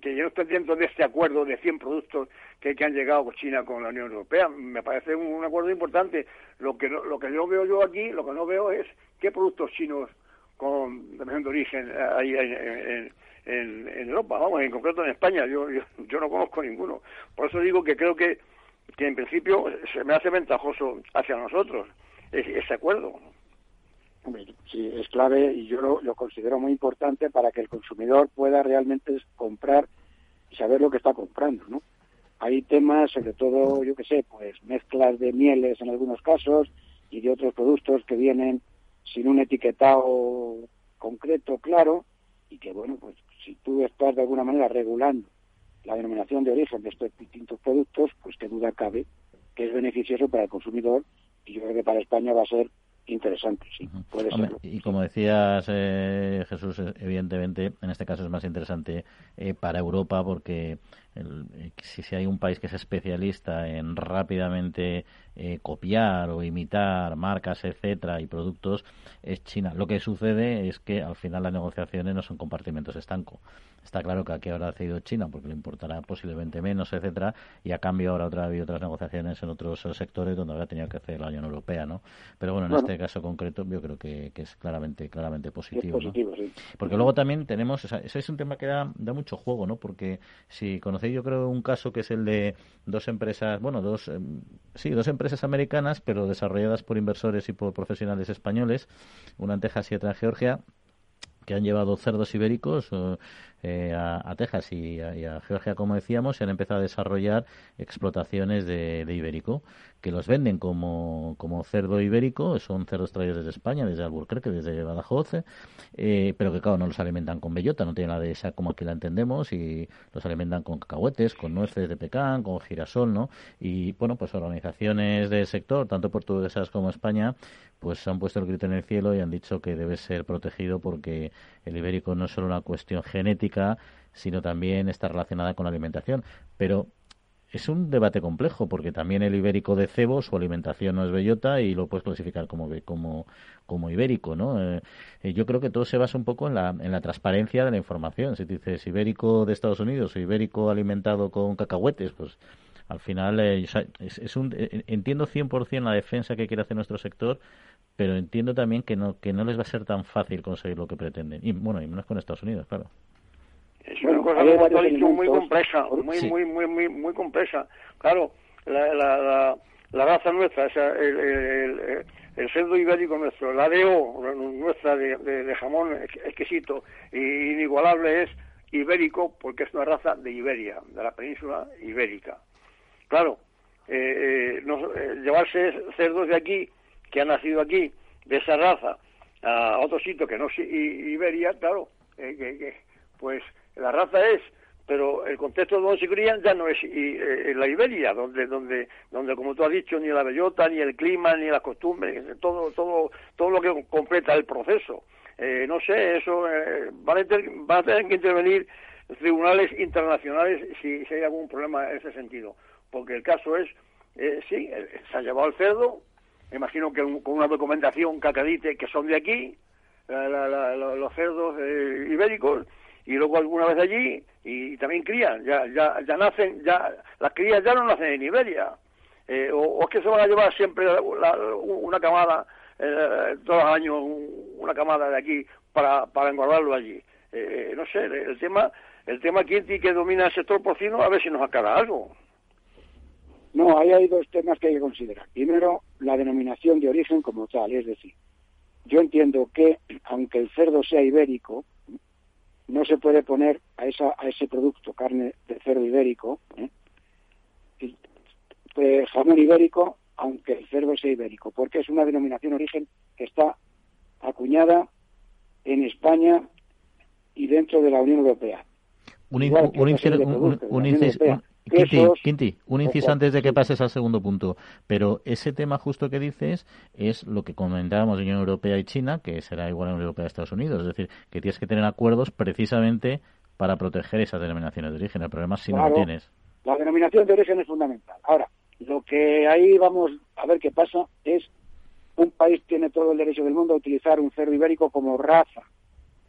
que no estén dentro de este acuerdo de 100 productos que, que, han llegado China con la Unión Europea. Me parece un, acuerdo importante. Lo que lo que yo veo yo aquí lo que no veo es qué productos chinos con de origen hay en, en, Europa. Vamos en concreto en España yo, yo, no conozco ninguno. Por eso digo que creo que que en principio se me hace ventajoso hacia nosotros ese acuerdo. Sí, es clave y yo lo, considero muy importante para que el consumidor pueda realmente comprar y saber lo que está comprando, ¿no? Hay temas, sobre todo, yo qué sé, pues mezclas de mieles en algunos casos y de otros productos que vienen sin un etiquetado concreto, claro, y que, bueno, pues si tú estás de alguna manera regulando la denominación de origen de estos distintos productos, pues qué duda cabe que es beneficioso para el consumidor y yo creo que para España va a ser interesante, sí, puede ser. Y como decías, eh, Jesús, eh, evidentemente, en este caso es más interesante eh, para Europa porque si, si, hay un país que es especialista en rápidamente copiar o imitar marcas, etcétera, y productos, es China. Lo que sucede es que al final las negociaciones no son compartimentos estancos Está claro que aquí ahora ha cedido China porque le importará posiblemente menos, etcétera, y a cambio ahora otra, ha habido otras negociaciones en otros sectores donde habrá tenido que hacer la Unión Europea, ¿no? Pero bueno, en este caso concreto yo creo que, es claramente claramente positivo. Porque luego también tenemos, ese es un tema que da, da mucho juego, ¿no? Porque si yo creo un caso que es el de dos empresas, bueno, dos, em, sí, dos empresas americanas, pero desarrolladas por inversores y por profesionales españoles, una en Texas y otra en Georgia, que han llevado cerdos ibéricos eh, a, Texas y a, Georgia, como decíamos, y han empezado a desarrollar explotaciones de, ibérico, que los venden como, como, cerdo ibérico, son cerdos traídos desde España, desde Albuquerque, desde Badajoz, eh, pero que, claro, no los alimentan con bellota, no tienen la de esa como aquí la entendemos, y los alimentan con cacahuetes, con nueces de pecan, con girasol, ¿no? Y, bueno, pues organizaciones del sector, tanto portuguesas como España, pues han puesto el grito en el cielo y han dicho que debe ser protegido porque el ibérico no es solo una cuestión genética, sino también está relacionada con la alimentación. Pero es un debate complejo porque también el ibérico de cebo, su alimentación no es bellota y lo puedes clasificar como, como, como ibérico, ¿no? Eh, eh, yo creo que todo se basa un poco en la, en la transparencia de la información. Si dices ibérico de Estados Unidos o ibérico alimentado con cacahuetes, pues al final eh, es, un, entiendo 100% la defensa que quiere hacer nuestro sector, pero entiendo también que no, que no les va a ser tan fácil conseguir lo que pretenden. Y bueno, y menos con Estados Unidos, claro. Es una cosa, muy compleja, muy, muy, muy, muy, muy compleja. Claro, la, la, la, raza nuestra, el, el, el, cerdo ibérico nuestro, la DO nuestra de, de, jamón exquisito e inigualable es ibérico porque es una raza de Iberia, de la península ibérica. Claro, eh, eh, eh, llevarse cerdos de aquí que ha nacido aquí, de esa raza, a otro sitio que no es Iberia, claro, eh, que, pues la raza es, pero el contexto donde se crían ya no es eh, la Iberia, donde, donde, donde como tú has dicho, ni la bellota, ni el clima, ni las costumbres, todo, todo, todo lo que completa el proceso. Eh, no sé, eso van, a tener, que intervenir tribunales internacionales si, si, hay algún problema en ese sentido, porque el caso es, sí, se ha llevado el cerdo, me imagino que con una documentación cacadite que son de aquí, los cerdos eh, ibéricos, y luego alguna vez allí, y, también crían, ya, ya, ya nacen, ya las crías ya no nacen en Iberia, eh, o, es que se van a llevar siempre una camada, eh, todos los años una camada de aquí para, para engordarlo allí. no sé, el tema, el tema quién que domina el sector porcino, a ver si nos aclara algo. No, ahí hay dos temas que hay que considerar. Primero, la denominación de origen como tal, es decir, yo entiendo que aunque el cerdo sea ibérico, no se puede poner a, esa, a ese producto carne de cerdo ibérico, ¿eh? pues, jamón ibérico, aunque el cerdo sea ibérico, porque es una denominación de origen que está acuñada en España y dentro de la Unión Europea. Un, Quinti, un inciso antes de que pases al segundo punto. Pero ese tema justo que dices es lo que comentábamos de Unión Europea y China, que será igual en Unión Europea y Estados Unidos. Es decir, que tienes que tener acuerdos precisamente para proteger esas denominaciones de origen. El problema es si no lo tienes. La denominación de origen es fundamental. Ahora, lo que ahí vamos a ver qué pasa es un país tiene todo el derecho del mundo a utilizar un cerdo ibérico como raza,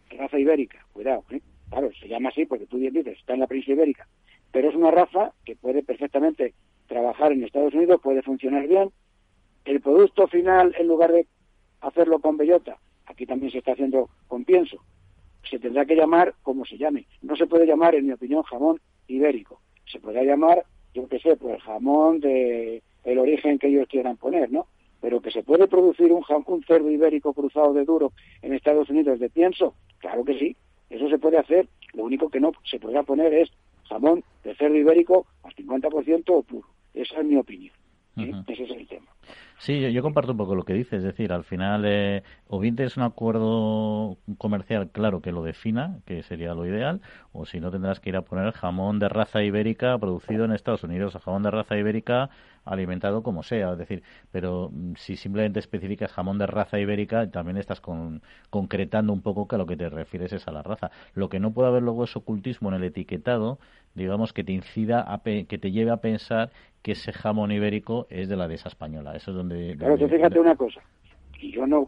raza ibérica. Cuidado, ¿eh? Claro, se llama así porque tú bien dices, está en la península ibérica pero es una raza que puede perfectamente trabajar en Estados Unidos, puede funcionar bien. El producto final, en lugar de hacerlo con bellota, aquí también se está haciendo con pienso, se tendrá que llamar como se llame. No se puede llamar, en mi opinión, jamón ibérico. Se podrá llamar, yo qué sé, pues jamón de el origen que ellos quieran poner, ¿no? Pero que se puede producir un, un cerdo ibérico cruzado de duro en Estados Unidos de pienso, claro que sí, eso se puede hacer. Lo único que no se podrá poner es jamón de cerdo ibérico al 50% o puro. Esa es mi opinión. Ese es el tema. Sí, yo, comparto un poco lo que dices, es decir, al final eh, o bien tienes un acuerdo comercial claro que lo defina, que sería lo ideal, o si no tendrás que ir a poner jamón de raza ibérica producido en Estados Unidos, o jamón de raza ibérica alimentado como sea, es decir, pero mm, si simplemente especificas jamón de raza ibérica, también estás con, concretando un poco que a lo que te refieres es a la raza. Lo que no puede haber luego es ocultismo en el etiquetado, digamos, que te incida, a que te lleve a pensar que ese jamón ibérico es de la dehesa española. Eso es donde... Pero fíjate una cosa, y yo no,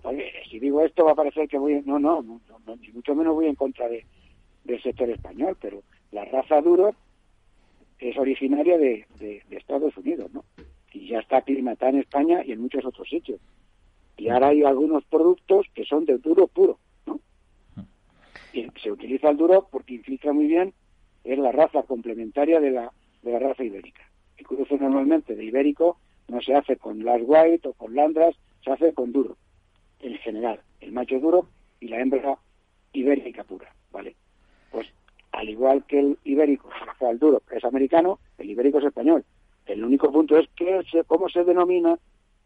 si digo esto va a parecer que voy, no, no, no, ni mucho menos voy en contra de, del sector español, pero la raza duro es originaria de, Estados Unidos, ¿no? Y ya está aclimatada en España y en muchos otros sitios. Y ahora hay algunos productos que son de duro puro, ¿no? Y se utiliza el duro porque infiltra muy bien, es la raza complementaria de la, de la raza ibérica. El cruce normalmente de ibérico no se hace con las white o con landras, se hace con duro, en general, el macho duro y la hembra ibérica pura, ¿vale? Pues al igual que el ibérico, el duro es americano, el ibérico es español. El único punto es que cómo se denomina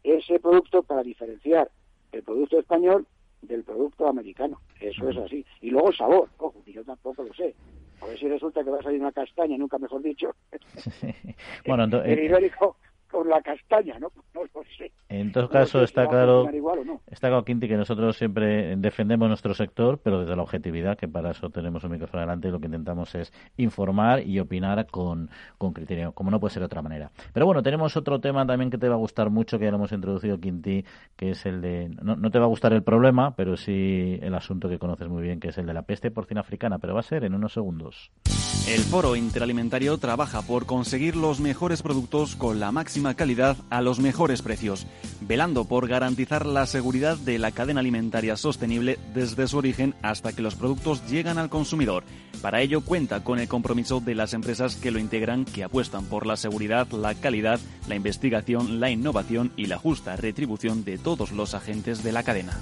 ese producto para diferenciar el producto español del producto americano. Eso es así. Y luego el sabor, ojo, que yo tampoco lo sé. A ver si resulta que va a salir una castaña, nunca mejor dicho. [laughs] bueno, entonces, [laughs] el ibérico con la castaña, ¿no? [laughs] No lo sé. En todo caso, está claro, está claro, Quinti, que nosotros siempre defendemos nuestro sector, pero desde la objetividad, que para eso tenemos un micrófono delante, lo que intentamos es informar y opinar con, con criterio, como no puede ser de otra manera. Pero bueno, tenemos otro tema también que te va a gustar mucho, que ya lo hemos introducido, Quinti, que es el de, no, no te va a gustar el problema, pero sí el asunto que conoces muy bien, que es el de la peste porcina africana, pero va a ser en unos segundos. El Foro Interalimentario trabaja por conseguir los mejores productos con la máxima calidad a los mejores precios velando por garantizar la seguridad de la cadena alimentaria sostenible desde su origen hasta que los productos llegan al consumidor. Para ello cuenta con el compromiso de las empresas que lo integran, que apuestan por la seguridad, la calidad, la investigación, la innovación y la justa retribución de todos los agentes de la cadena.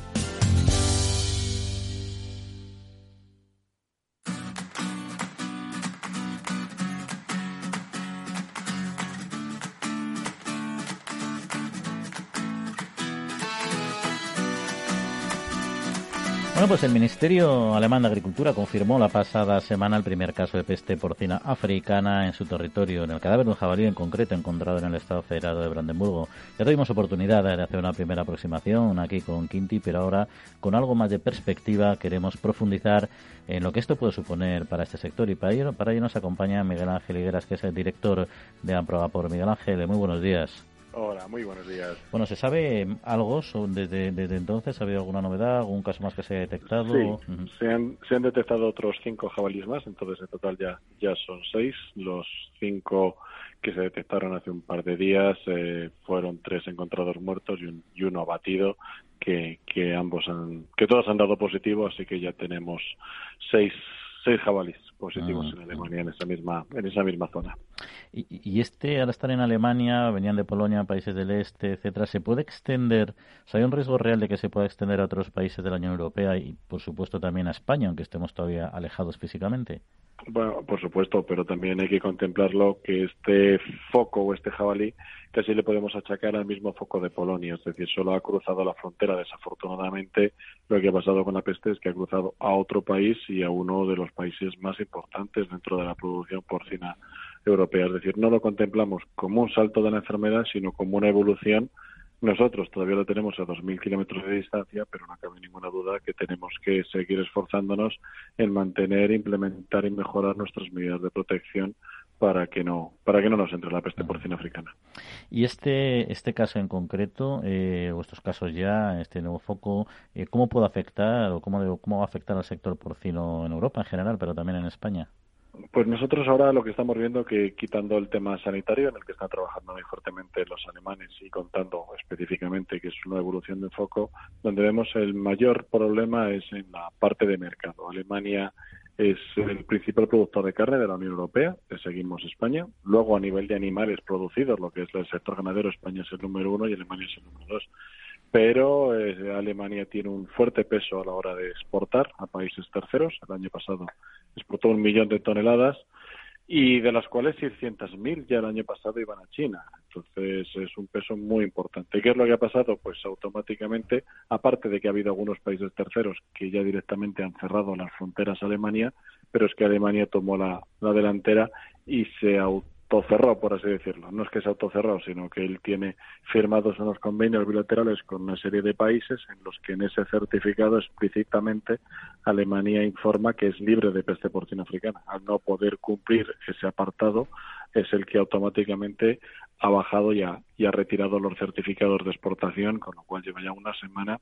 Bueno, pues el Ministerio Alemán de Agricultura confirmó la pasada semana el primer caso de peste porcina africana en su territorio, en el cadáver de un jabalí en concreto encontrado en el Estado Federado de Brandenburgo. Ya tuvimos oportunidad de hacer una primera aproximación aquí con Quinti, pero ahora con algo más de perspectiva queremos profundizar en lo que esto puede suponer para este sector y para ello, para ello nos acompaña Miguel Ángel Higueras, que es el director de Amproba por Miguel Ángel, muy buenos días. Hola, muy buenos días. Bueno, ¿se sabe algo desde, desde entonces? ¿Ha habido alguna novedad, algún caso más que se haya detectado? Sí, se, han, se han detectado otros cinco jabalíes más, entonces en total ya, ya son seis. Los cinco que se detectaron hace un par de días eh, fueron tres encontrados muertos y, un, y uno abatido, que, que ambos han, que todos han dado positivo, así que ya tenemos seis seis jabalíes positivos ah, en Alemania en esa misma en esa misma zona. Y, este al estar en Alemania venían de Polonia, países del este, etcétera, se puede extender, o sea, hay un riesgo real de que se pueda extender a otros países de la Unión Europea y por supuesto también a España, aunque estemos todavía alejados físicamente. Bueno, por supuesto, pero también hay que contemplarlo que este foco o este jabalí casi le podemos achacar al mismo foco de Polonia, es decir, solo ha cruzado la frontera. Desafortunadamente, lo que ha pasado con la peste es que ha cruzado a otro país y a uno de los países más importantes dentro de la producción porcina europea. Es decir, no lo contemplamos como un salto de la enfermedad, sino como una evolución nosotros todavía lo tenemos a 2.000 kilómetros de distancia, pero no cabe ninguna duda que tenemos que seguir esforzándonos en mantener, implementar y mejorar nuestras medidas de protección para que no para que no nos entre la peste porcina africana. Y este este caso en concreto, eh, o estos casos ya, este nuevo foco, eh, ¿cómo puede afectar o cómo, cómo va a afectar al sector porcino en Europa en general, pero también en España? Pues nosotros ahora lo que estamos viendo que quitando el tema sanitario en el que están trabajando muy fuertemente los alemanes y contando específicamente que es una evolución de foco, donde vemos el mayor problema es en la parte de mercado. Alemania es el principal productor de carne de la Unión Europea, le seguimos España. Luego a nivel de animales producidos, lo que es el sector ganadero, España es el número uno y Alemania es el número dos pero eh, Alemania tiene un fuerte peso a la hora de exportar a países terceros. El año pasado exportó un millón de toneladas y de las cuales 600.000 ya el año pasado iban a China. Entonces es un peso muy importante. ¿Qué es lo que ha pasado? Pues automáticamente, aparte de que ha habido algunos países terceros que ya directamente han cerrado las fronteras a Alemania, pero es que Alemania tomó la, la delantera y se auto autocerró, por así decirlo. No es que se autocerró, sino que él tiene firmados unos convenios bilaterales con una serie de países en los que en ese certificado explícitamente Alemania informa que es libre de peste porcina africana. Al no poder cumplir ese apartado, es el que automáticamente ha bajado y ha, y ha retirado los certificados de exportación, con lo cual lleva ya una semana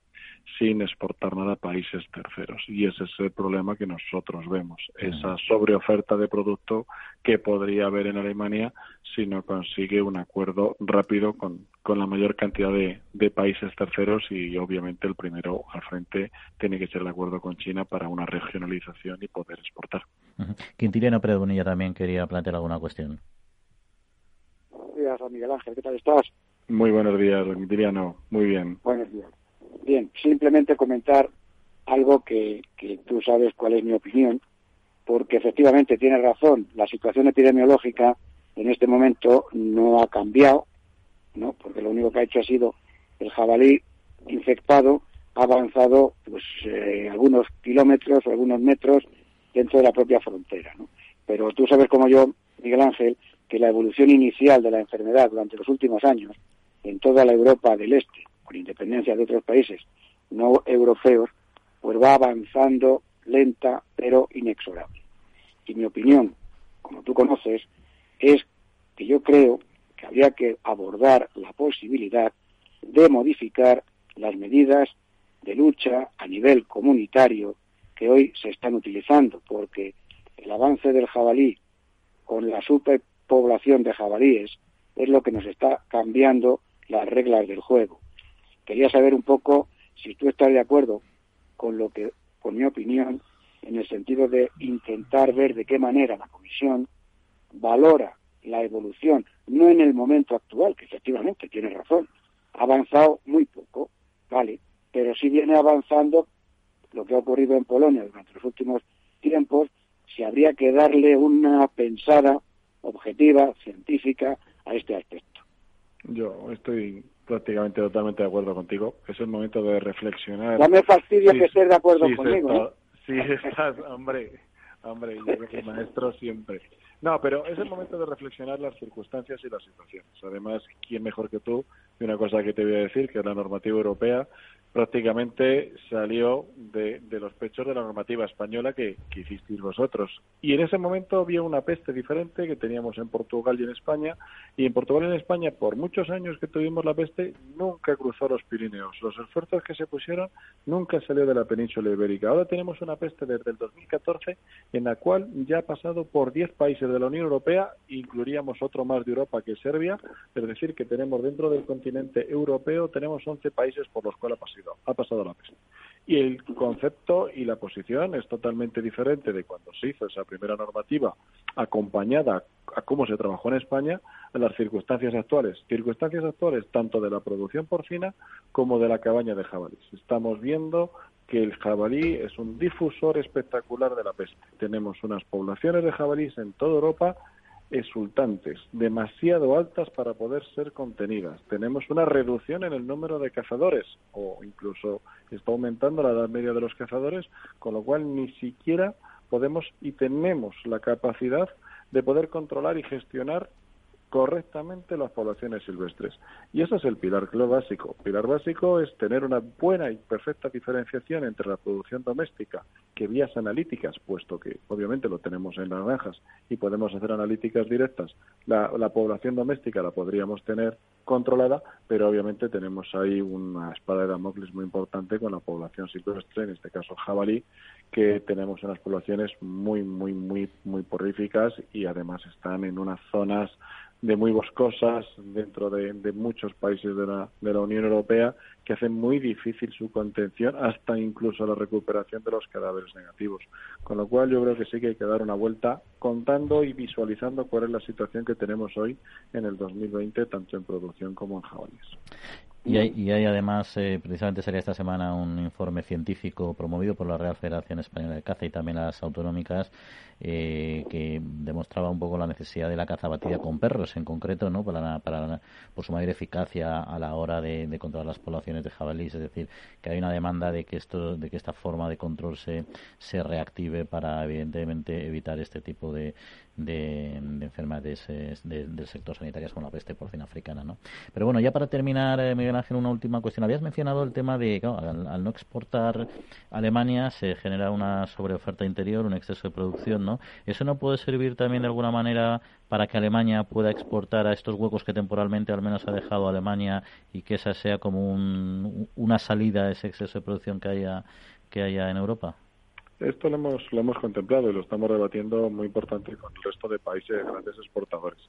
sin exportar nada a países terceros. Y ese es el problema que nosotros vemos, esa sobreoferta de producto que podría haber en Alemania si no consigue un acuerdo rápido con, con la mayor cantidad de, de, países terceros y obviamente el primero al frente tiene que ser el acuerdo con China para una regionalización y poder exportar. Quintiliano Predonilla también quería plantear alguna cuestión. Buenos días, Miguel Ángel, ¿qué tal estás? Muy buenos días, Quintiliano, muy bien. Buenos días. Bien, simplemente comentar algo que, que tú sabes cuál es mi opinión, porque efectivamente tiene razón, la situación epidemiológica en este momento no ha cambiado, ¿no? Porque lo único que ha hecho ha sido el jabalí infectado ha avanzado pues eh, algunos kilómetros o algunos metros dentro de la propia frontera, ¿no? Pero tú sabes como yo, Miguel Ángel, que la evolución inicial de la enfermedad durante los últimos años en toda la Europa del Este, con independencia de otros países no europeos, pues va avanzando lenta pero inexorable. Y mi opinión, como tú conoces, es que yo creo que habría que abordar la posibilidad de modificar las medidas de lucha a nivel comunitario que hoy se están utilizando, porque el avance del jabalí con la superpoblación de jabalíes es lo que nos está cambiando las reglas del juego. Quería saber un poco si tú estás de acuerdo con lo que, con mi opinión, en el sentido de intentar ver de qué manera la Comisión valora la evolución, no en el momento actual, que efectivamente tiene razón, ha avanzado muy poco, ¿vale? Pero sí viene avanzando lo que ha ocurrido en Polonia durante los últimos tiempos, si habría que darle una pensada objetiva, científica, a este aspecto. Yo estoy prácticamente totalmente de acuerdo contigo. Es el momento de reflexionar. No me fastidia que estés de acuerdo conmigo. ¿eh? Sí, [laughs] estás, hombre, hombre, yo soy maestro siempre. No, pero es el momento de reflexionar las circunstancias y las situaciones. Además, ¿quién mejor que tú? Y una cosa que te voy a decir, que la normativa europea prácticamente salió de, los pechos de la normativa española que, que, hicisteis vosotros. Y en ese momento había una peste diferente que teníamos en Portugal y en España. Y en Portugal y en España, por muchos años que tuvimos la peste, nunca cruzó los Pirineos. Los esfuerzos que se pusieron nunca salió de la península ibérica. Ahora tenemos una peste desde el 2014 en la cual ya ha pasado por 10 países de la Unión Europea, incluiríamos otro más de Europa que Serbia, es decir, que tenemos dentro del continente europeo, tenemos 11 países por los cuales ha pasado ha pasado la peste. Y el concepto y la posición es totalmente diferente de cuando se hizo esa primera normativa acompañada a cómo se trabajó en España a las circunstancias actuales. Circunstancias actuales tanto de la producción porcina como de la cabaña de jabalíes. Estamos viendo que el jabalí es un difusor espectacular de la peste. Tenemos unas poblaciones de jabalíes en toda Europa exultantes, demasiado altas para poder ser contenidas. Tenemos una reducción en el número de cazadores, o incluso está aumentando la edad media de los cazadores, con lo cual ni siquiera podemos y tenemos la capacidad de poder controlar y gestionar correctamente las poblaciones silvestres. Y ese es el pilar básico. pilar básico es tener una buena y perfecta diferenciación entre la producción doméstica, que vías analíticas, puesto que obviamente lo tenemos en las granjas y podemos hacer analíticas directas, la, la población doméstica la podríamos tener controlada, pero obviamente tenemos ahí una espada de Damocles muy importante con la población silvestre, en este caso jabalí, que tenemos unas poblaciones muy, muy, muy, muy porríficas y además están en unas zonas de muy boscosas dentro de, muchos países de la, de la Unión Europea que hacen muy difícil su contención hasta incluso la recuperación de los cadáveres negativos. Con lo cual yo creo que sí que hay que dar una vuelta contando y visualizando cuál es la situación que tenemos hoy en el 2020 tanto en producción como en jabalíes. Y hay, además, eh, precisamente sería esta semana un informe científico promovido por la Real Federación Española de Caza y también las autonómicas eh, que demostraba un poco la necesidad de la caza batida con perros en concreto, ¿no? Para, para por su mayor eficacia a la hora de, controlar las poblaciones de jabalíes, es decir, que hay una demanda de que esto, de que esta forma de control se, se reactive para evidentemente evitar este tipo de, de, enfermedades del sector sanitario como la peste porcina africana. ¿no? Pero bueno, ya para terminar, Miguel Ángel, una última cuestión. Habías mencionado el tema de, al, no exportar Alemania se genera una sobreoferta interior, un exceso de producción, ¿no? ¿Eso no puede servir también de alguna manera para que Alemania pueda exportar a estos huecos que temporalmente al menos ha dejado Alemania y que esa sea como una salida a ese exceso de producción que haya, que haya en Europa? Esto lo hemos, lo hemos contemplado y lo estamos debatiendo muy importante con el resto de países grandes exportadores.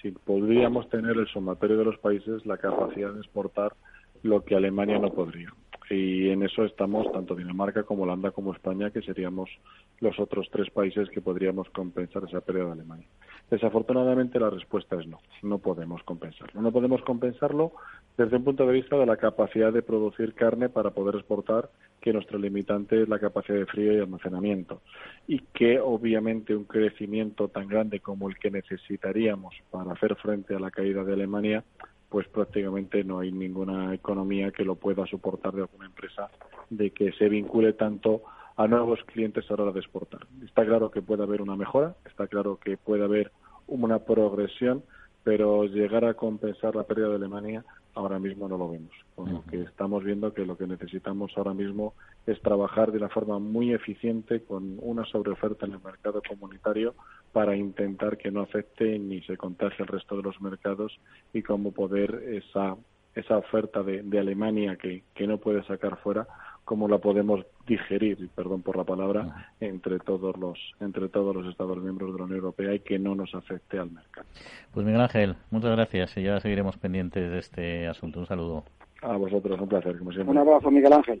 Si podríamos tener el sumatorio de los países la capacidad de exportar lo que Alemania no podría. Y en eso estamos tanto Dinamarca como Holanda como España, que seríamos los otros tres países que podríamos compensar esa pérdida de Alemania. Desafortunadamente la respuesta es no, no podemos compensarlo. No podemos compensarlo desde un punto de vista de la capacidad de producir carne para poder exportar, que nuestro limitante es la capacidad de frío y almacenamiento. Y que obviamente un crecimiento tan grande como el que necesitaríamos para hacer frente a la caída de Alemania, pues prácticamente no hay ninguna economía que lo pueda soportar de alguna empresa de que se vincule tanto a nuevos clientes a la hora de exportar. Está claro que puede haber una mejora, está claro que puede haber una progresión, pero llegar a compensar la pérdida de Alemania ahora mismo no lo vemos. Con lo que estamos viendo que lo que necesitamos ahora mismo es trabajar de una forma muy eficiente con una sobreoferta en el mercado comunitario para intentar que no afecte ni se contagie el resto de los mercados y cómo poder esa esa oferta de, de Alemania que, que no puede sacar fuera cómo la podemos digerir, perdón por la palabra, entre todos los entre todos los Estados miembros de la Unión Europea y que no nos afecte al mercado. Pues Miguel Ángel, muchas gracias y ya seguiremos pendientes de este asunto. Un saludo. A vosotros, un placer, como siempre. Un abrazo, Miguel Ángel.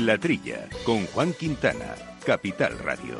La Trilla, con Juan Quintana, Capital Radio.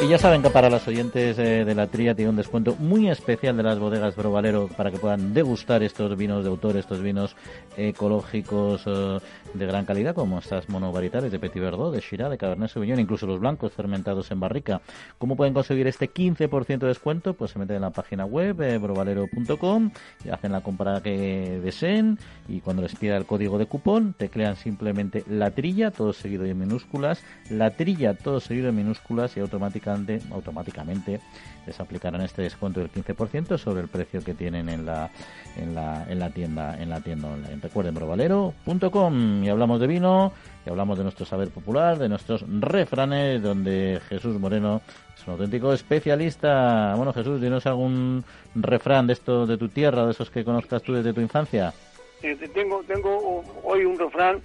Y ya saben que para los oyentes eh, de la tría tiene un descuento muy especial de las bodegas Brovalero para que puedan degustar estos vinos de autor, estos vinos ecológicos eh, de gran calidad, como estas monovarietales de Petit Verdot, de Shiraz, de Cabernet Sauvignon, incluso los blancos fermentados en barrica. ¿Cómo pueden conseguir este 15% de descuento? Pues se meten en la página web eh, brovalero.com y hacen la compra que deseen y cuando les pida el código de cupón teclean simplemente la trilla, todo seguido en minúsculas, la trilla, todo seguido en minúsculas y automáticamente automáticamente les aplicarán este descuento del 15% sobre el precio que tienen en la, en la, en la tienda en la tienda online. Recuerden provalero.com y hablamos de vino y hablamos de nuestro saber popular, de nuestros refranes, donde Jesús Moreno es un auténtico especialista. Bueno, Jesús, dinos algún refrán de esto de tu tierra, de esos que conozcas tú desde tu infancia. Eh, tengo, tengo hoy un refrán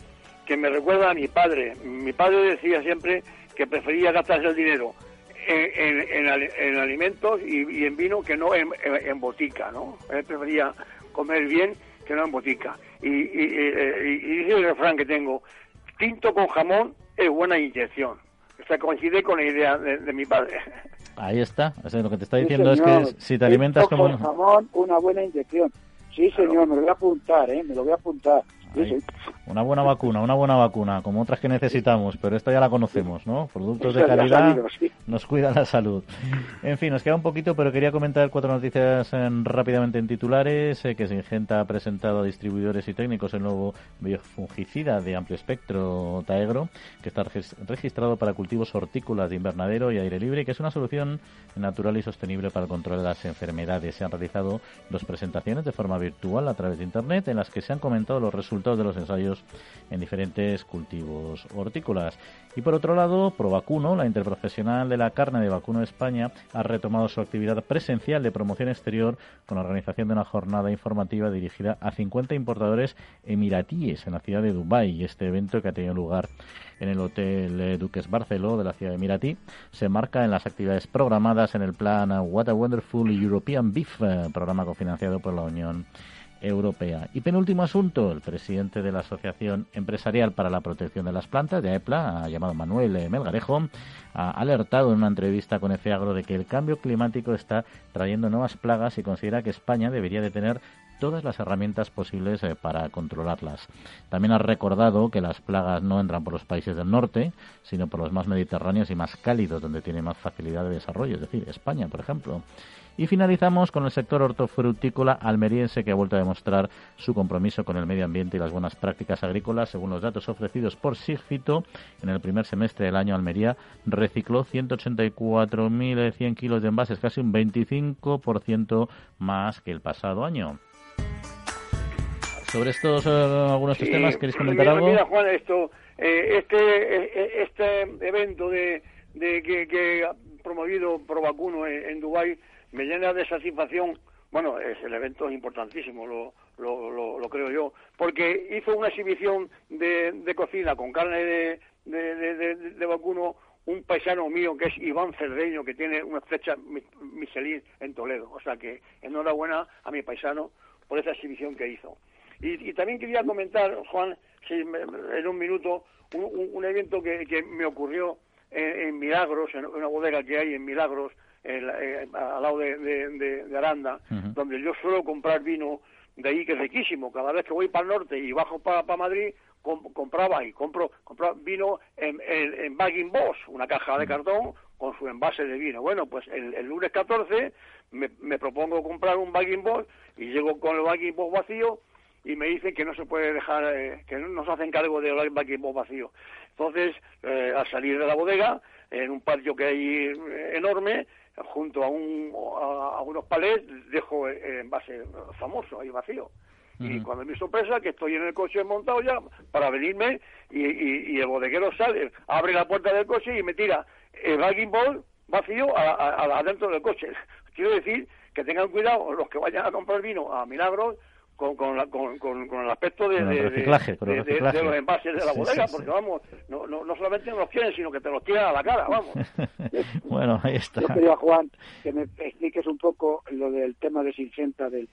que me recuerda a mi padre. Mi padre decía siempre que prefería gastarse el dinero en, en, alimentos y, en vino que no en, botica, ¿no? Él prefería comer bien que no en botica. Y, y, dice el refrán que tengo, tinto con jamón es buena inyección. O sea, coincide con la idea de, mi padre. Ahí está. O lo que te está diciendo es que si te alimentas como... con jamón, una buena inyección. Sí, señor, me lo voy a apuntar, ¿eh? Me lo voy a apuntar. Una buena vacuna, una buena vacuna, como otras que necesitamos, pero esta ya la conocemos, ¿no? Productos de calidad nos cuidan la salud. En fin, nos queda un poquito, pero quería comentar cuatro noticias rápidamente en titulares, eh, que Singenta ha presentado a distribuidores y técnicos el nuevo biofungicida de amplio espectro Taegro, que está registrado para cultivos hortícolas de invernadero y aire libre, que es una solución natural y sostenible para el control de las enfermedades. Se han realizado dos presentaciones de forma virtual a través de Internet, en las que se han comentado los resultados resultados de los ensayos en diferentes cultivos hortícolas. Y por otro lado, Provacuno, la interprofesional de la carne de vacuno España, ha retomado su actividad presencial de promoción exterior con la organización de una jornada informativa dirigida a 50 importadores emiratíes en la ciudad de Dubái. Este evento que ha tenido lugar en el Hotel Duques Barceló de la ciudad de Emiratí se marca en las actividades programadas en el plan What a Wonderful European Beef, eh, programa cofinanciado por la Unión Europea. Y penúltimo asunto, el presidente de la Asociación Empresarial para la Protección de las Plantas, de AEPLA, llamado Manuel Melgarejo, ha alertado en una entrevista con EFEAGRO de que el cambio climático está trayendo nuevas plagas y considera que España debería de tener todas las herramientas posibles eh, para controlarlas. También ha recordado que las plagas no entran por los países del norte, sino por los más mediterráneos y más cálidos, donde tiene más facilidad de desarrollo, es decir, España, por ejemplo. Y finalizamos con el sector hortofrutícola almeriense que ha vuelto a demostrar su compromiso con el medio ambiente y las buenas prácticas agrícolas. Según los datos ofrecidos por Sigfito, en el primer semestre del año Almería recicló 184.100 kilos de envases, casi un 25% más que el pasado año. Sobre estos eh, algunos temas, ¿queréis comentar algo? Mira, Juan, esto, eh, este, eh, este evento de, que, ha promovido Provacuno en, en Dubái me llena de satisfacción. Bueno, es el evento es importantísimo, lo, lo, lo, creo yo, porque hizo una exhibición de, de cocina con carne de, de, de, vacuno un paisano mío que es Iván Cerdeño, que tiene una flecha Michelin en Toledo. O sea que enhorabuena a mi paisano por esa exhibición que hizo. Y, también quería comentar, Juan, en un minuto, un, evento que, que, me ocurrió en Milagros, en una bodega que hay en Milagros, eh, al lado de, Aranda, donde yo suelo comprar vino de ahí que es riquísimo. Cada vez que voy para el norte y bajo para, Madrid, compraba y compro, vino en, en, Bagging Boss, una caja de cartón con su envase de vino. Bueno, pues el, lunes 14 me, propongo comprar un Bagging Boss y llego con el Bagging Boss vacío y me dicen que no se puede dejar, eh, que no nos hacen cargo del Bagging Boss vacío. Entonces, eh, al salir de la bodega, en un patio que hay enorme, junto a, un, a, unos palés dejo el envase famoso ahí vacío. Y cuando mi sorpresa, que estoy en el coche montado ya para venirme y, el bodeguero sale, abre la puerta del coche y me tira el bagging ball vacío adentro del coche. [laughs] Quiero decir que tengan cuidado los que vayan a comprar vino a Milagros con, con, con, con, el aspecto de, de, de, los envases de la bodega, porque vamos, no, no, no solamente nos los quieren, sino que te los tiran a la cara, vamos. [laughs] bueno, ahí está. Yo quería, Juan, que me expliques un poco lo del tema de Singenta del,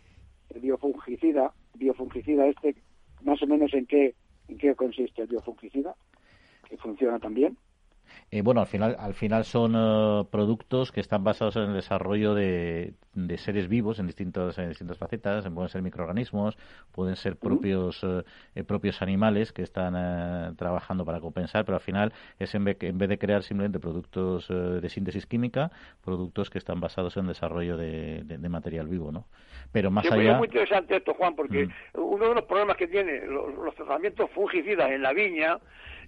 biofungicida, biofungicida este, más o menos en qué, en qué consiste el biofungicida, que funciona también. Eh, bueno, al final, al final son eh, productos que están basados en el desarrollo de, de seres vivos en, distintos, en distintas facetas. Pueden ser microorganismos, pueden ser propios, eh, propios animales que están trabajando para compensar, pero al final es en vez, en vez de crear simplemente productos de síntesis química, productos que están basados en el desarrollo de, de, material vivo, ¿no? Pero más allá... Es muy interesante esto, Juan, porque mm. uno de los problemas que tiene los, los tratamientos fungicidas en la viña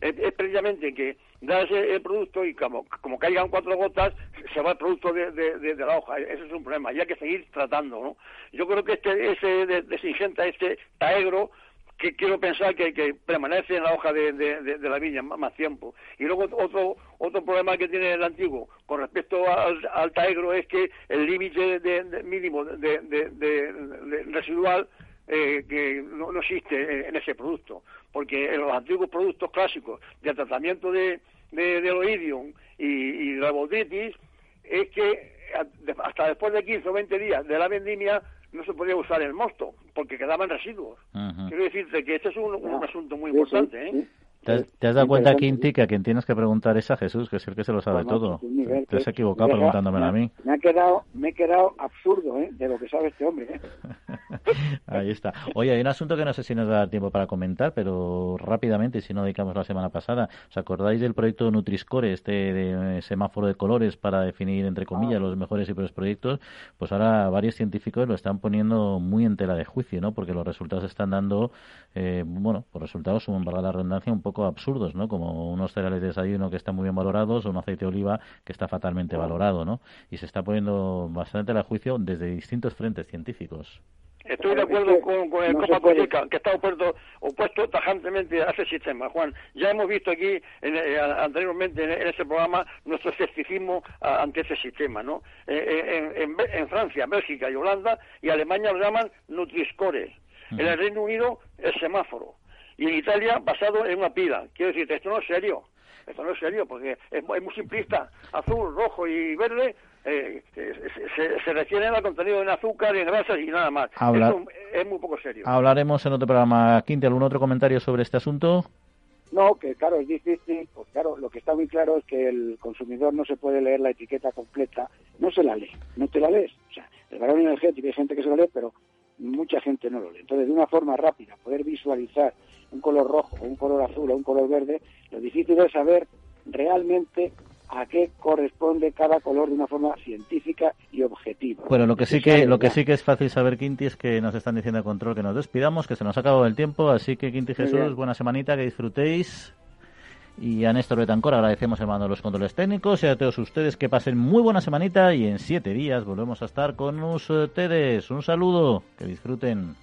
es, precisamente que das el, producto y como, como caigan cuatro gotas, se va el producto de, de, la hoja. Ese es un problema y hay que seguir tratando, ¿no? Yo creo que este ese de, de este taegro, que quiero pensar que, que permanece en la hoja de, de, la viña más, tiempo. Y luego otro otro problema que tiene el antiguo con respecto al, al taegro es que el límite mínimo de, residual eh, que no, existe en ese producto, porque en los antiguos productos clásicos de tratamiento de, de, de oidium y, y la botrytis es que hasta después de 15 o 20 días de la vendimia no se podía usar el mosto, porque quedaban residuos. Quiero decirte que este es un, asunto muy importante. ¿eh? ¿Te, has dado cuenta, Quinti, que a quien tienes que preguntar es a Jesús, que es el que se lo sabe todo? te has equivocado preguntándomelo a mí. Me ha quedado, me he quedado absurdo ¿eh? de lo que sabe este hombre. ¿eh? [laughs] Ahí está. Oye, hay un asunto que no sé si nos da tiempo para comentar, pero rápidamente, si no dedicamos la semana pasada. ¿Os acordáis del proyecto Nutriscore, este de eh, semáforo de colores para definir, entre comillas, ah. los mejores y peores proyectos? Pues ahora varios científicos lo están poniendo muy en tela de juicio, ¿no? Porque los resultados están dando, eh, bueno, pues resultados, como para la redundancia, un poco absurdos, ¿no? Como unos cereales de desayuno que están muy bien valorados o un aceite de oliva que está fatalmente valorado, ¿no? Y se está poniendo bastante a juicio desde distintos frentes científicos. Estoy de acuerdo con, el Copa que está opuesto, opuesto tajantemente a ese sistema, Juan. Ya hemos visto aquí eh, anteriormente en, ese programa nuestro escepticismo ante ese sistema, ¿no? Eh, eh, en, Francia, Bélgica y Holanda y Alemania lo llaman Nutri-Score. En el Reino Unido el semáforo. Y en Italia basado en una pila. Quiero decir, esto no es serio. Esto no es serio porque es muy simplista. Azul, rojo y verde eh, se, se, refieren al contenido en azúcar, y en grasas y nada más. es muy poco serio. Hablaremos en otro programa. Quinte, ¿algún otro comentario sobre este asunto? No, que claro, es difícil, pues claro, lo que está muy claro es que el consumidor no se puede leer la etiqueta completa, no se la lee, no te la lees. O sea, el valor energético hay gente que se lo lee, pero mucha gente no lo lee. Entonces, de una forma rápida, poder visualizar un color rojo, un color azul o un color verde, lo difícil es saber realmente a qué corresponde cada color de una forma científica y objetiva. Bueno, lo que sí que lo que sí que es fácil saber Quinti es que nos están diciendo de control que nos despidamos, que se nos ha acabado el tiempo, así que Quinti Jesús, buena semanita, que disfrutéis. Y a Néstor Betancor agradecemos de los controles técnicos y a todos ustedes que pasen muy buena semanita y en siete días volvemos a estar con ustedes. Un saludo, que disfruten.